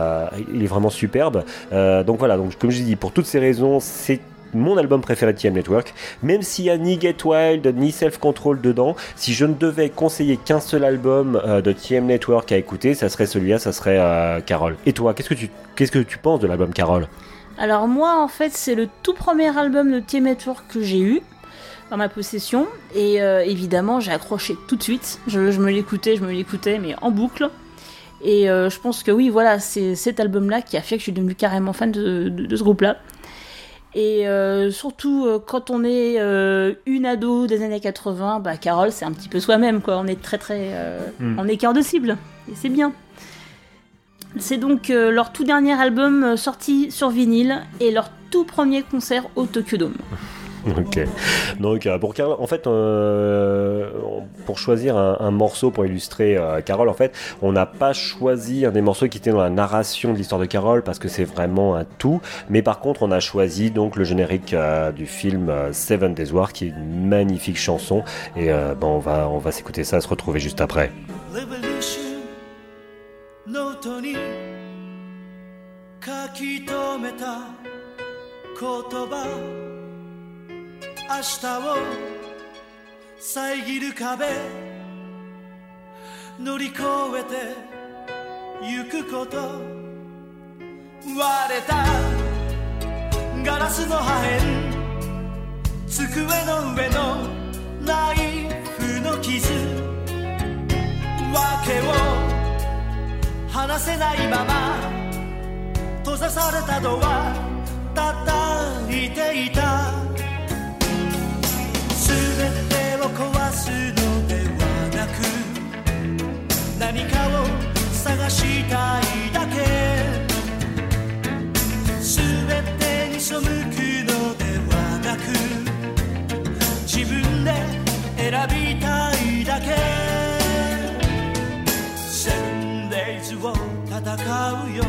il est vraiment superbe. Donc voilà, donc comme je dis, pour toutes ces raisons, c'est mon album préféré de TM Network. Même s'il y a ni Get Wild ni Self Control dedans, si je ne devais conseiller qu'un seul album euh, de TM Network à écouter, ça serait celui-là, ça serait euh, Carole. Et toi, qu'est-ce que tu qu'est-ce que tu penses de l'album Carole? Alors moi, en fait, c'est le tout premier album de Tour que j'ai eu dans ma possession. Et euh, évidemment, j'ai accroché tout de suite. Je, me l'écoutais, je me l'écoutais, mais en boucle. Et euh, je pense que oui, voilà, c'est cet album-là qui a fait que je suis devenue carrément fan de- de ce groupe-là. Et euh, surtout, euh, quand on est euh, une ado des années 80, bah, Carole, c'est un petit peu soi-même, quoi. On est très, très. Mm. On est cœur de cible. Et c'est bien. C'est donc leur tout dernier album sorti sur vinyle et leur tout premier concert au Tokyo Dome. Ok. Donc euh, pour Carole, en fait, euh, pour choisir un, un morceau pour illustrer euh, Carole, en fait, on n'a pas choisi un des morceaux qui était dans la narration de l'histoire de Carole parce que c'est vraiment un tout. Mais par contre, on a choisi donc le générique euh, du film euh, Seven Days War, qui est une magnifique chanson. Et euh, bon, on va on va s'écouter ça, se retrouver juste après. Revolution ノートに書き留めた言葉明 日を遮る壁乗り越えてゆくこと。割れたガラスの破片机の上のナイフの傷訳を話せないまま閉ざされたドア叩いていた。壊すのではなく何かを探したいだけ。全てに背くのではなく自分で選びたいだけ。7days を戦うよ。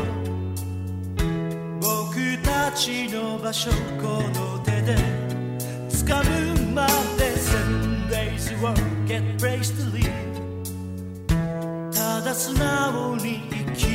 僕たちの場所この手で掴むまでSeven days を get praise to leave ただ素直に生きる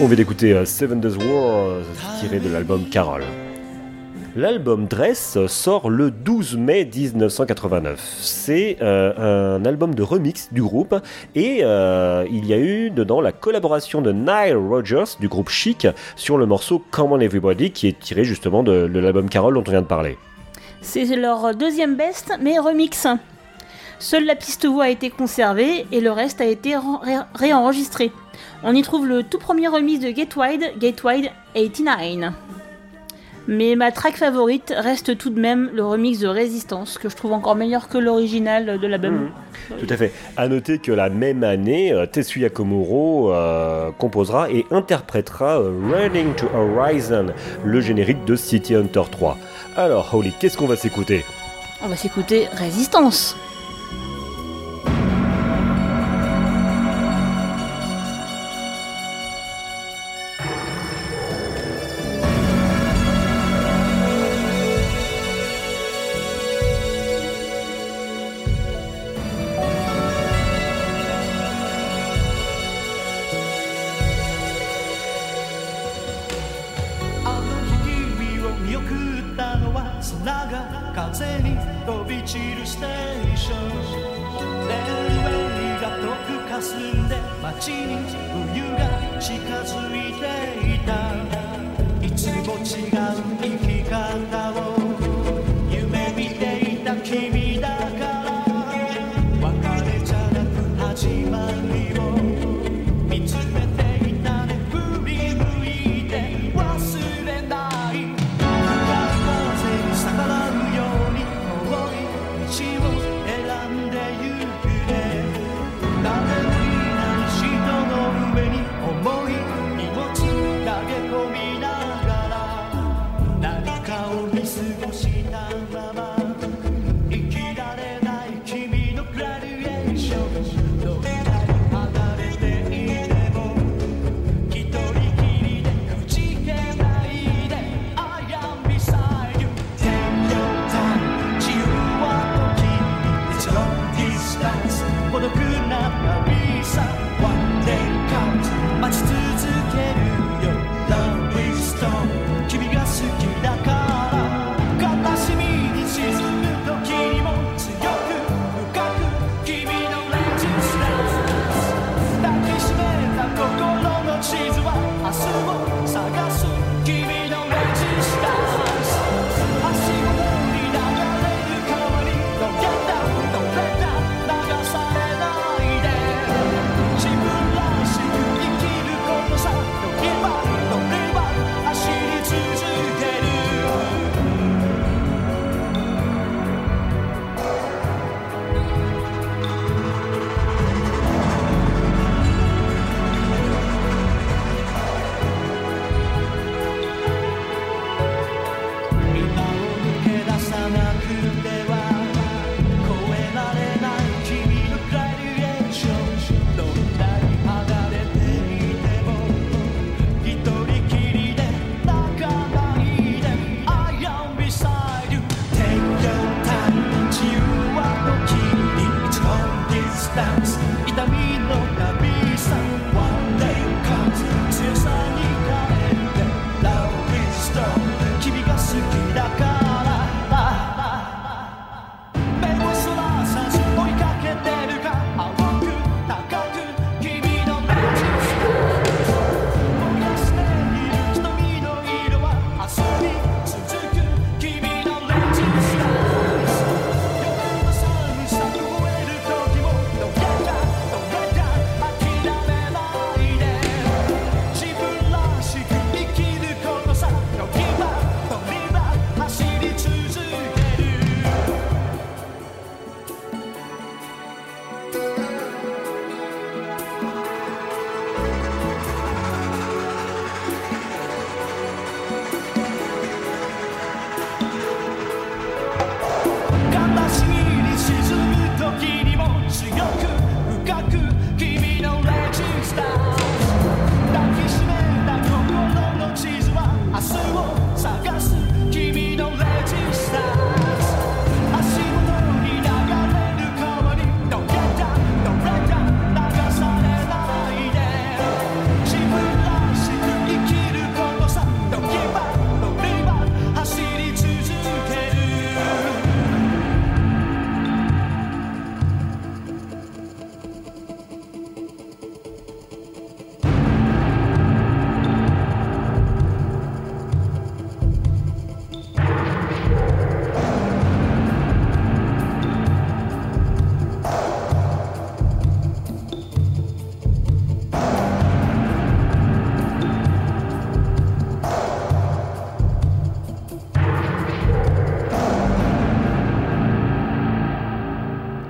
On vient d'écouter euh, Seven Days War tiré de l'album Carol. L'album Dress sort le 12 mai 1989. C'est euh, un album de remix du groupe et euh, il y a eu dedans la collaboration de Nile Rodgers du groupe Chic sur le morceau Come On Everybody qui est tiré justement de, l'album Carol dont on vient de parler. C'est leur deuxième best, mais remix. Seule la piste voix a été conservée et le reste a été réenregistré. On y trouve le tout premier remix de Get Wide, Get Wide 89. Mais ma track favorite reste tout de même le remix de Résistance, que je trouve encore meilleur que l'original de l'album. Tout à fait. À noter que la même année, euh, Tetsuya Komuro euh, composera et interprétera euh, Running to Horizon, le générique de City Hunter 3. Alors, Holly, qu'est-ce qu'on va s'écouter? On va s'écouter Résistance.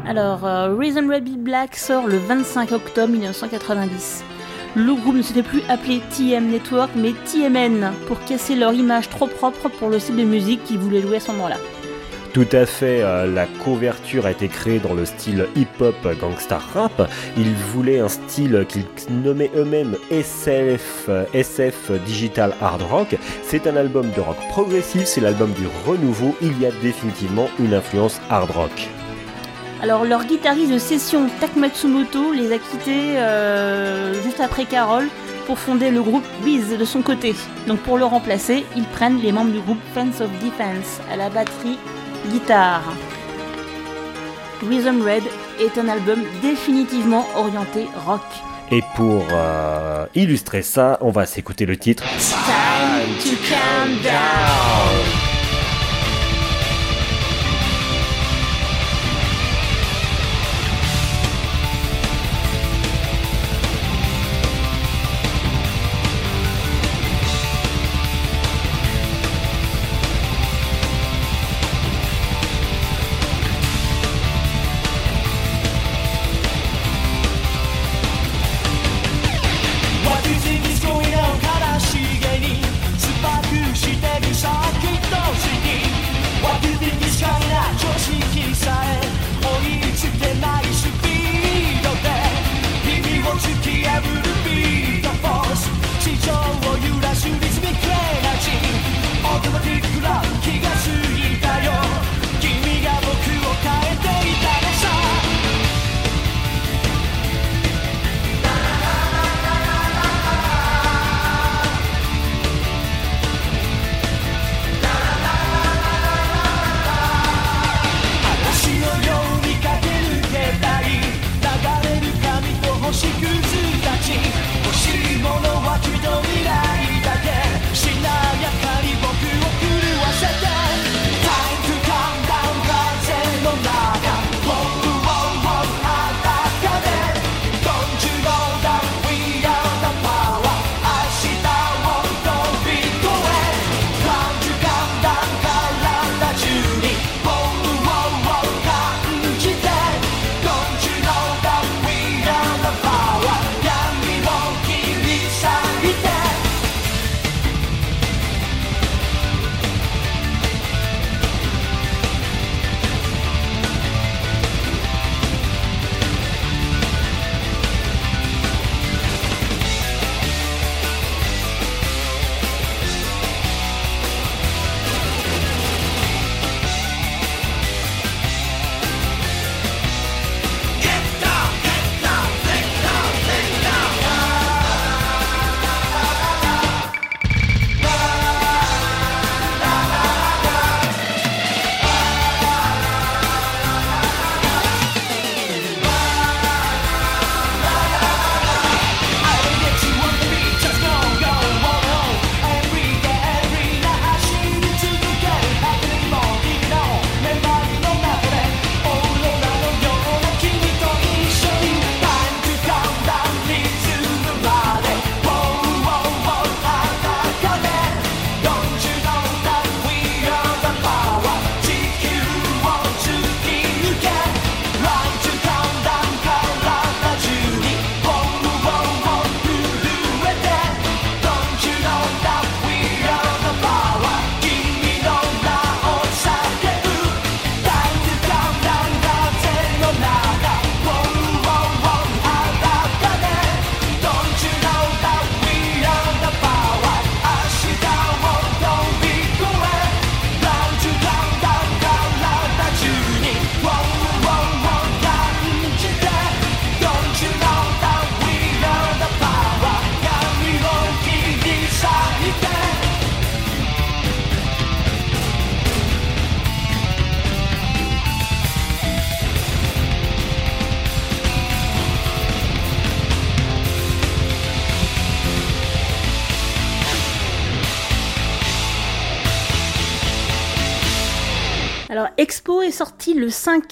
Alors, euh, Reason Be Black sort le 25 octobre 1990. Le groupe ne s'était plus appelé TM Network, mais TMN, pour casser leur image trop propre pour le style de musique qu'ils voulaient jouer à ce moment-là. Tout à fait, euh, la couverture a été créée dans le style hip-hop gangsta rap. Ils voulaient un style qu'ils nommaient eux-mêmes SF, euh, SF Digital Hard Rock. C'est un album de rock progressif, c'est l'album du renouveau. Il y a définitivement une influence hard rock. Alors, leur guitariste de session, Tak Matsumoto, les a quittés euh, juste après Carol pour fonder le groupe Biz de son côté. Donc, pour le remplacer, ils prennent les membres du groupe Fence of Defense à la batterie guitare. Rhythm Red est un album définitivement orienté rock. Et pour euh, illustrer ça, on va s'écouter le titre Time to calm down.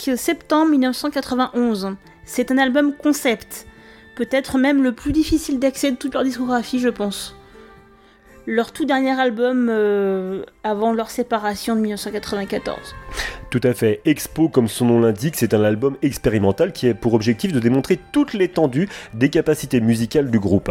Le 5 septembre 1991. C'est un album concept. Peut-être même le plus difficile d'accès de toute leur discographie, je pense. Leur tout dernier album euh, avant leur séparation de 1994. Tout à fait. Expo, comme son nom l'indique, c'est un album expérimental qui a pour objectif de démontrer toute l'étendue des capacités musicales du groupe.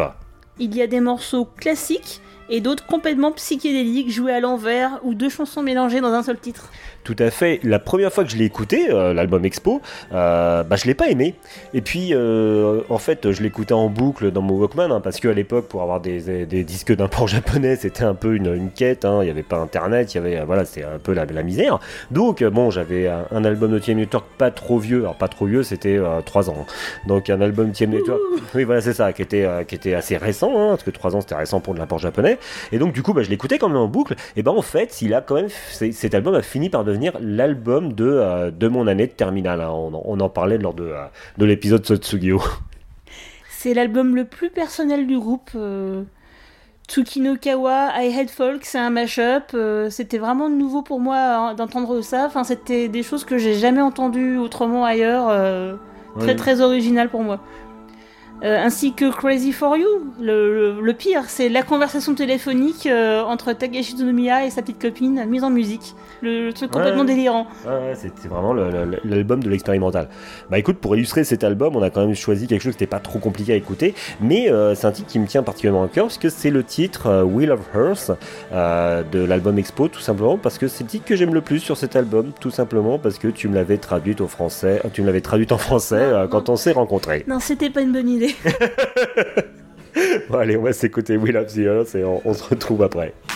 Il y a des morceaux classiques et d'autres complètement psychédéliques joués à l'envers ou deux chansons mélangées dans un seul titre. Tout à fait. La première fois que je l'ai écouté, euh, l'album Expo, euh, bah, je l'ai pas aimé. Et puis, euh, en fait, je l'écoutais en boucle dans mon Walkman, hein, parce qu'à l'époque, pour avoir des, des disques d'import japonais, c'était un peu une, une quête. hein. Il n'y avait pas Internet, il y avait, voilà, c'était un peu la, la misère. Donc, euh, bon, j'avais un, un album de TM Network pas trop vieux. Alors, pas trop vieux, c'était 3 ans. Donc, un album TM Network, oui, voilà, c'est ça, qui était, euh, qui était assez récent, hein, parce que 3 ans, c'était récent pour de l'import japonais. Et donc, du coup, bah, je l'écoutais quand même en boucle. Et ben, en fait, il a quand même, cet album a fini par devenir l'album de, euh, de mon année de terminale. hein. On, en- on en parlait lors de, euh, de l'épisode Sotsugyo. C'est l'album le plus personnel du groupe. euh, Tsukinokawa, I Hate Folk, c'est un mashup. euh, c'était vraiment nouveau pour moi hein, d'entendre ça. Enfin, c'était des choses que j'ai jamais entendues autrement ailleurs. euh, très Ouais. très original pour moi. Euh, ainsi que Crazy for You. Le, le- le pire, c'est la conversation téléphonique euh, entre Takashi Tsunomiya et sa petite copine mise en musique. Le, le truc complètement Ouais. délirant. Ouais, c'était vraiment l'album de l'expérimental. Bah écoute, pour illustrer cet album, on a quand même choisi quelque chose qui n'était pas trop compliqué à écouter, mais euh, c'est un titre qui me tient particulièrement à cœur, parce que c'est le titre Wheel of Hearth de l'album Expo, tout simplement parce que c'est le titre que j'aime le plus sur cet album, tout simplement parce que tu me l'avais traduite au français, tu me l'avais traduite en français quand on s'est rencontrés. Non, c'était pas une bonne idée. Bon, allez, on va s'écouter Wheel of the et on se retrouve après.「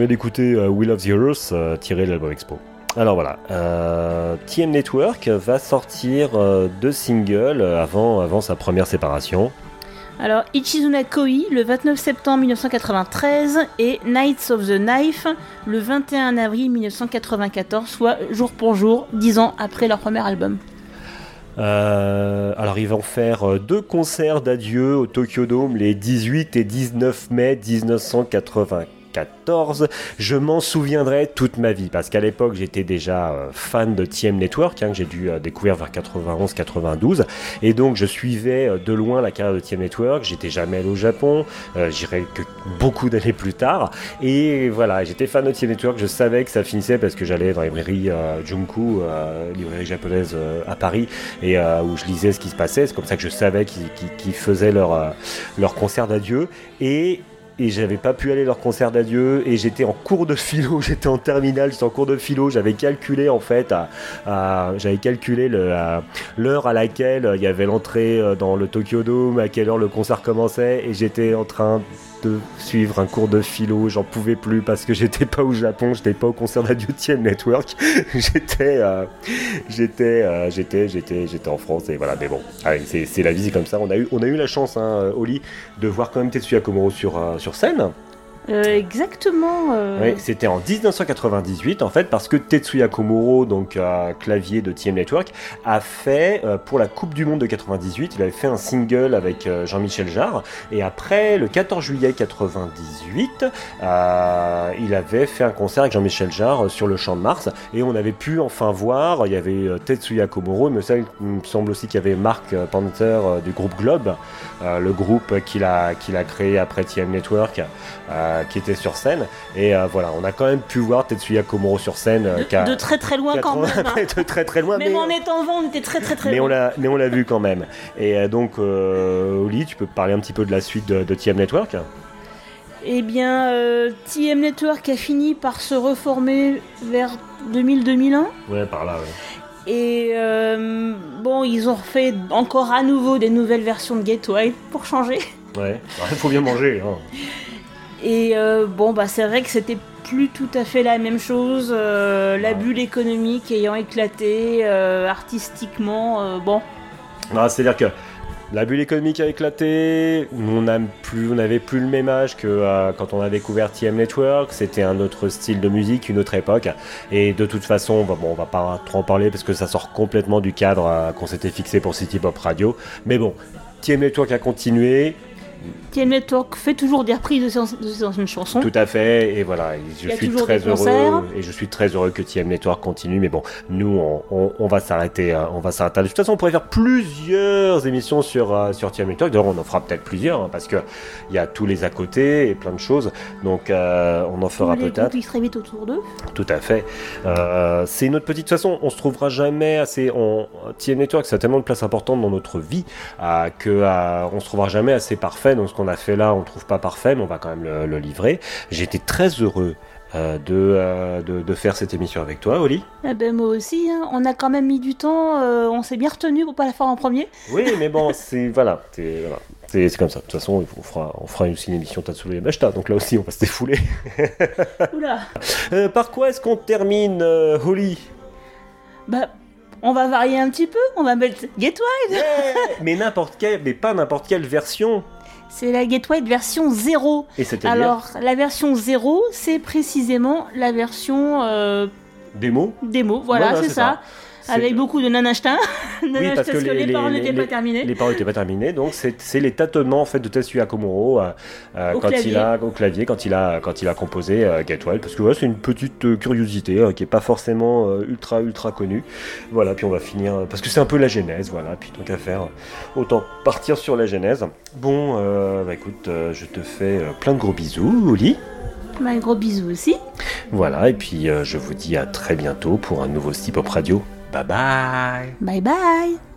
Vient d'écouter euh, We Love the Earth euh, tiré de l'album Expo. Alors voilà, euh, TM Network va sortir euh, deux singles avant, avant sa première séparation. Alors, Ichizuna Koi le 29 septembre 1993 et Knights of the Knife le 21 avril 1994, soit jour pour jour, dix ans après leur premier album. Euh, alors ils vont faire deux concerts d'adieu au Tokyo Dome les 18 et 19 mai 1994. Je m'en souviendrai toute ma vie parce qu'à l'époque j'étais déjà euh, fan de TM Network hein, que j'ai dû euh, découvrir vers 91-92 et donc je suivais euh, de loin la carrière de TM Network. J'étais jamais allé au Japon, j'irai que beaucoup d'années plus tard et voilà j'étais fan de TM Network. Je savais que ça finissait parce que j'allais dans la librairie Junku, librairie japonaise à Paris et où je lisais ce qui se passait. C'est comme ça que je savais qu'ils faisaient leur leur concert d'adieu et et j'avais pas pu aller à leur concert d'adieu. Et j'étais en cours de philo, j'étais en terminale, j'étais en cours de philo, j'avais calculé en fait, j'avais calculé l'heure à laquelle il y avait l'entrée euh, dans le Tokyo Dome, à quelle heure le concert commençait. Et j'étais en train de suivre un cours de philo, j'en pouvais plus parce que j'étais pas au Japon, j'étais pas au concert TM Network, j'étais, euh, j'étais, euh, j'étais, j'étais, j'étais en France et voilà, mais bon, allez, c'est, la vie, comme ça. On a eu, on a eu la chance, hein, Oli, de voir quand même Tetsuya Komuro sur, euh, sur scène. Euh, exactement. euh, c'était en 1998 en fait parce que Tetsuya Komuro, donc euh, clavier de TM Network, a fait pour la Coupe du Monde de 98, il avait fait un single avec Jean-Michel Jarre et après le 14 juillet 98, euh, il avait fait un concert avec Jean-Michel Jarre sur le Champ de Mars et on avait pu enfin voir, il y avait Tetsuya Komuro, il me semble, aussi qu'il y avait Mark Panther du groupe Globe, le groupe qu'il a, qu'il a créé après TM Network, qui était sur scène. Et euh, voilà, on a quand même pu voir Tetsuya Komuro sur scène. euh, de, très très loin quand même. hein. de très très loin. Même mais- en étant vent, on était très très très mais on loin. l'a, mais on l'a vu quand même. Et euh, donc, euh, Oli, tu peux parler un petit peu de la suite de, de TM Network? Eh bien, euh, TM Network a fini par se reformer vers 2000-2001. Ouais, par là. ouais. Et euh, bon, ils ont refait encore à nouveau des nouvelles versions de Gateway pour changer. Ouais, il faut bien manger. Hein. Et euh, bon, bah c'est vrai que c'était plus tout à fait la même chose. euh, la bulle économique ayant éclaté euh, artistiquement, bon. Non, c'est-à-dire que la bulle économique a éclaté, on plus, n'avait plus le même âge que euh, quand on a découvert TM Network, c'était un autre style de musique, une autre époque, et de toute façon, on va, bon, on va pas trop en parler parce que ça sort complètement du cadre euh, qu'on s'était fixé pour City Pop Radio, mais bon, TM Network a continué, TM Network fait toujours des reprises de ses, anciennes chansons. tout à fait, et voilà, je suis très heureux, et je suis très heureux que TM Network continue, mais bon, nous, on, on- on va s'arrêter, on va s'arrêter. De toute façon, on pourrait faire plusieurs émissions sur, euh, sur TM Network, d'ailleurs, on en fera peut-être plusieurs, hein, parce que il y a tous les à côté, et plein de choses, donc euh, on en fera peut-être. se très vite autour d'eux? Tout à fait. Euh, c'est notre petite façon. On se trouvera jamais assez. On, TM Network, ça a tellement de place importante dans notre vie euh, que on se trouvera jamais assez parfait. Donc ce qu'on a fait là, on trouve pas parfait, mais on va quand même le, le livrer. J'ai été très heureux. euh, de, euh, de, de faire cette émission avec toi, Oli. Ah ben moi aussi, hein. on a quand même mis du temps, euh, on s'est bien retenu pour pas la faire en premier. Oui, mais bon, c'est voilà, c'est voilà. Comme ça. De toute façon, on fera, on fera aussi une émission Tatsuro Yamashita, donc là aussi, on va se défouler. Oula par quoi est-ce qu'on termine, Oli? Bah, on va varier un petit peu, on va mettre Gateway Mais n'importe quelle, mais pas n'importe quelle version. C'est la Gateway version 0. Et Alors, la version 0, c'est précisément la version euh, démo. démo, voilà, Voilà, c'est c'est ça. Avec beaucoup de nanachtin. Oui, parce que les, les, paroles les- n'étaient pas terminées. Les paroles n'étaient pas terminées, donc c'est les tâtonnements en fait de Tetsuya Komuro euh, euh, Au quand clavier. il a au clavier quand il a quand il a composé euh, parce que voilà, c'est une petite euh, curiosité euh, qui est pas forcément euh, ultra ultra connue. Voilà, puis on va finir parce que c'est un peu la genèse, voilà, puis donc à faire autant partir sur la genèse. Bon, euh, bah écoute, euh, je te fais plein de gros bisous, Oli. Un gros bisou aussi. Voilà, et puis euh, je vous dis à très bientôt pour un nouveau Steve Pop Radio. Bye bye. Bye bye「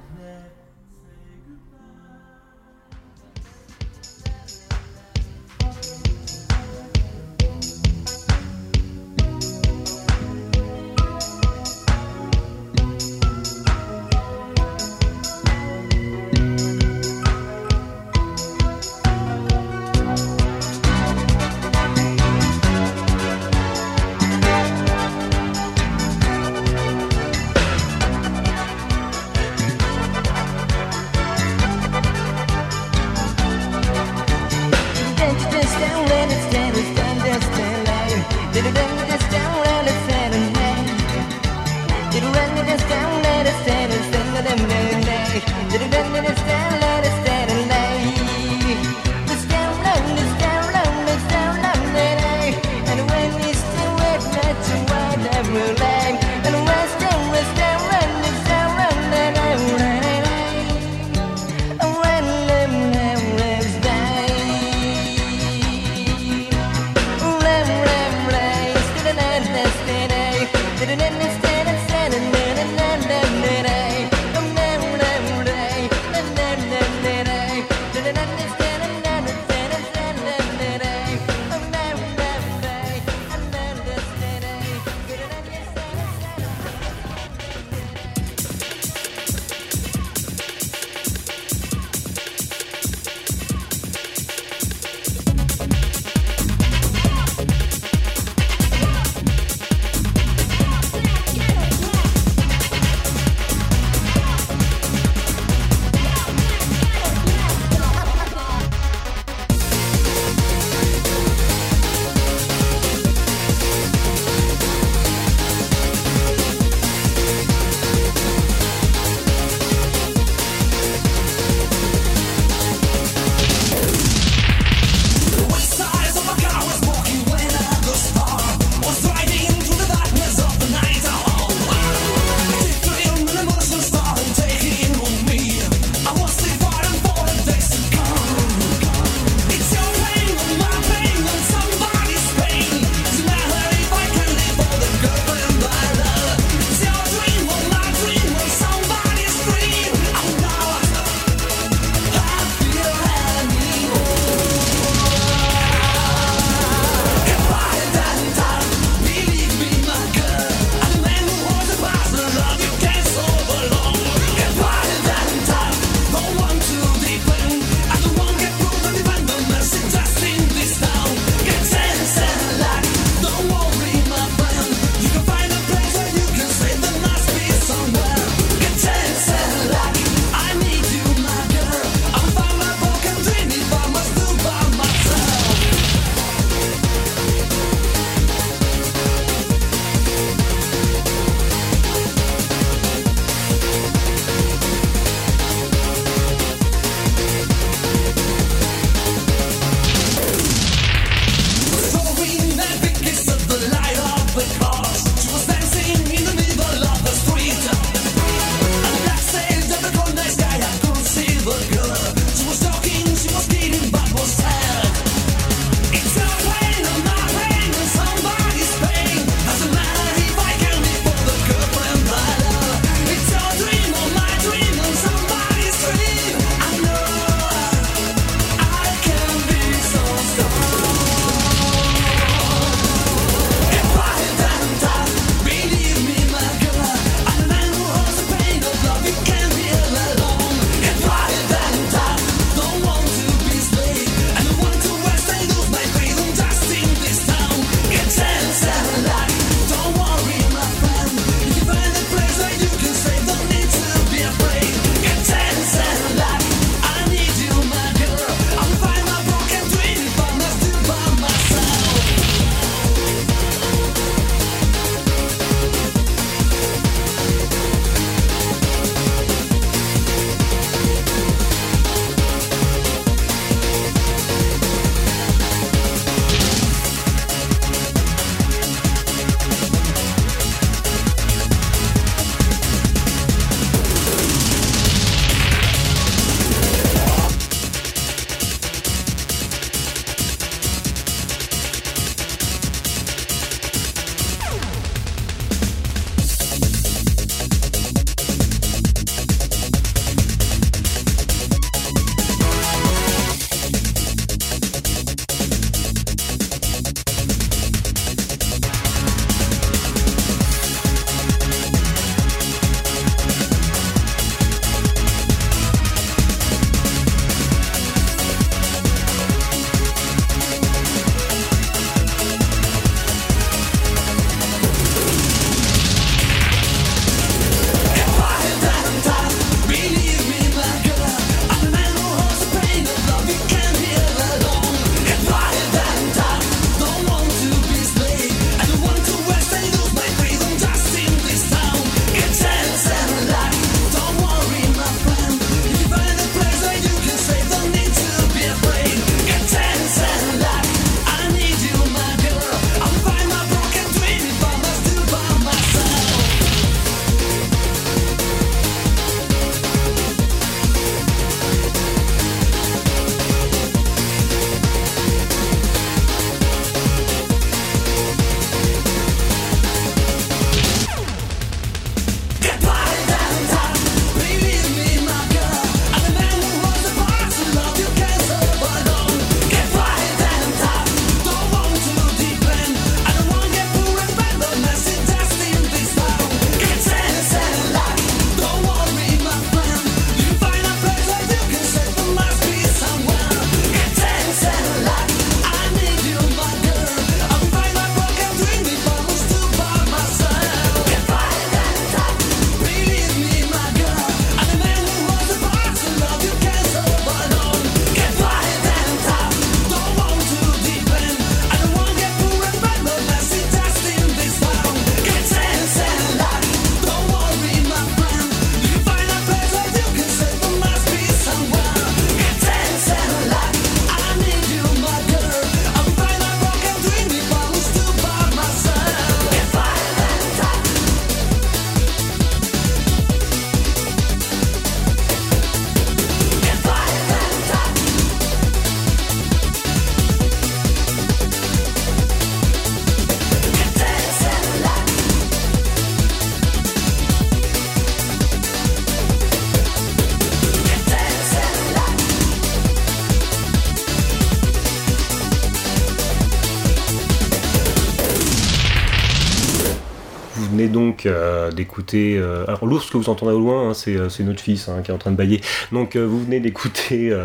d'écouter. euh, alors, l'ours que vous entendez au loin, hein, c'est, euh, c'est notre fils hein, qui est en train de bailler. Donc, euh, vous venez d'écouter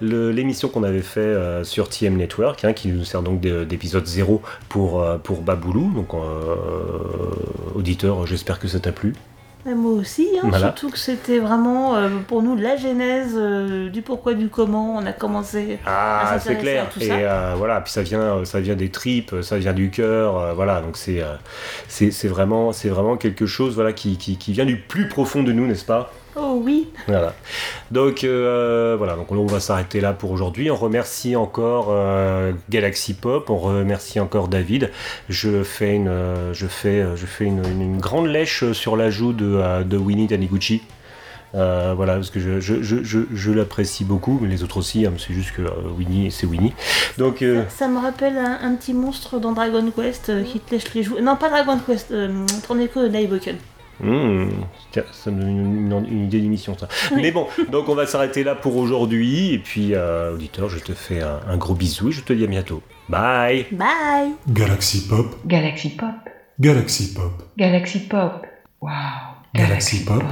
l'émission qu'on avait fait sur TM Network, hein, qui nous sert donc d'é- d'épisode 0 pour, pour Baboulou. Donc, auditeur, j'espère que ça t'a plu. Voilà. surtout que c'était vraiment euh, pour nous la genèse euh, du pourquoi du comment. On a commencé. Ah, à c'est clair. à tout Et ça. euh, voilà, puis ça vient, ça vient des tripes, ça vient du cœur, voilà. Donc c'est, c'est, c'est vraiment, c'est vraiment quelque chose, voilà, qui, qui, qui vient du plus profond de nous, n'est-ce pas? Oh oui, Voilà. Donc euh, voilà, donc on va s'arrêter là pour aujourd'hui. On remercie encore euh, Galaxy Pop, on remercie encore David. Je fais une, euh, je fais, je fais une, une- une grande lèche sur l'ajout de, euh, de Winnie Taniguchi. Euh, voilà, parce que je, je, je, je, l'apprécie beaucoup, mais les autres aussi, hein, c'est juste que euh, Winnie, c'est Winnie. Donc, euh, ça me rappelle un, un petit monstre dans Dragon Quest qui te lèche les joues. Non, pas Dragon Quest, Torneko Naiboken. Hmm, tiens, ça me donne une, une- une idée d'émission, ça. Mais bon, donc on va s'arrêter là pour aujourd'hui. Et puis, euh, auditeur, je te fais un, un gros bisou et je te dis à bientôt. Bye Bye Galaxy Pop, Galaxy Pop. Galaxy Pop, Galaxy Pop. Wow. Galaxy Pop. Pop.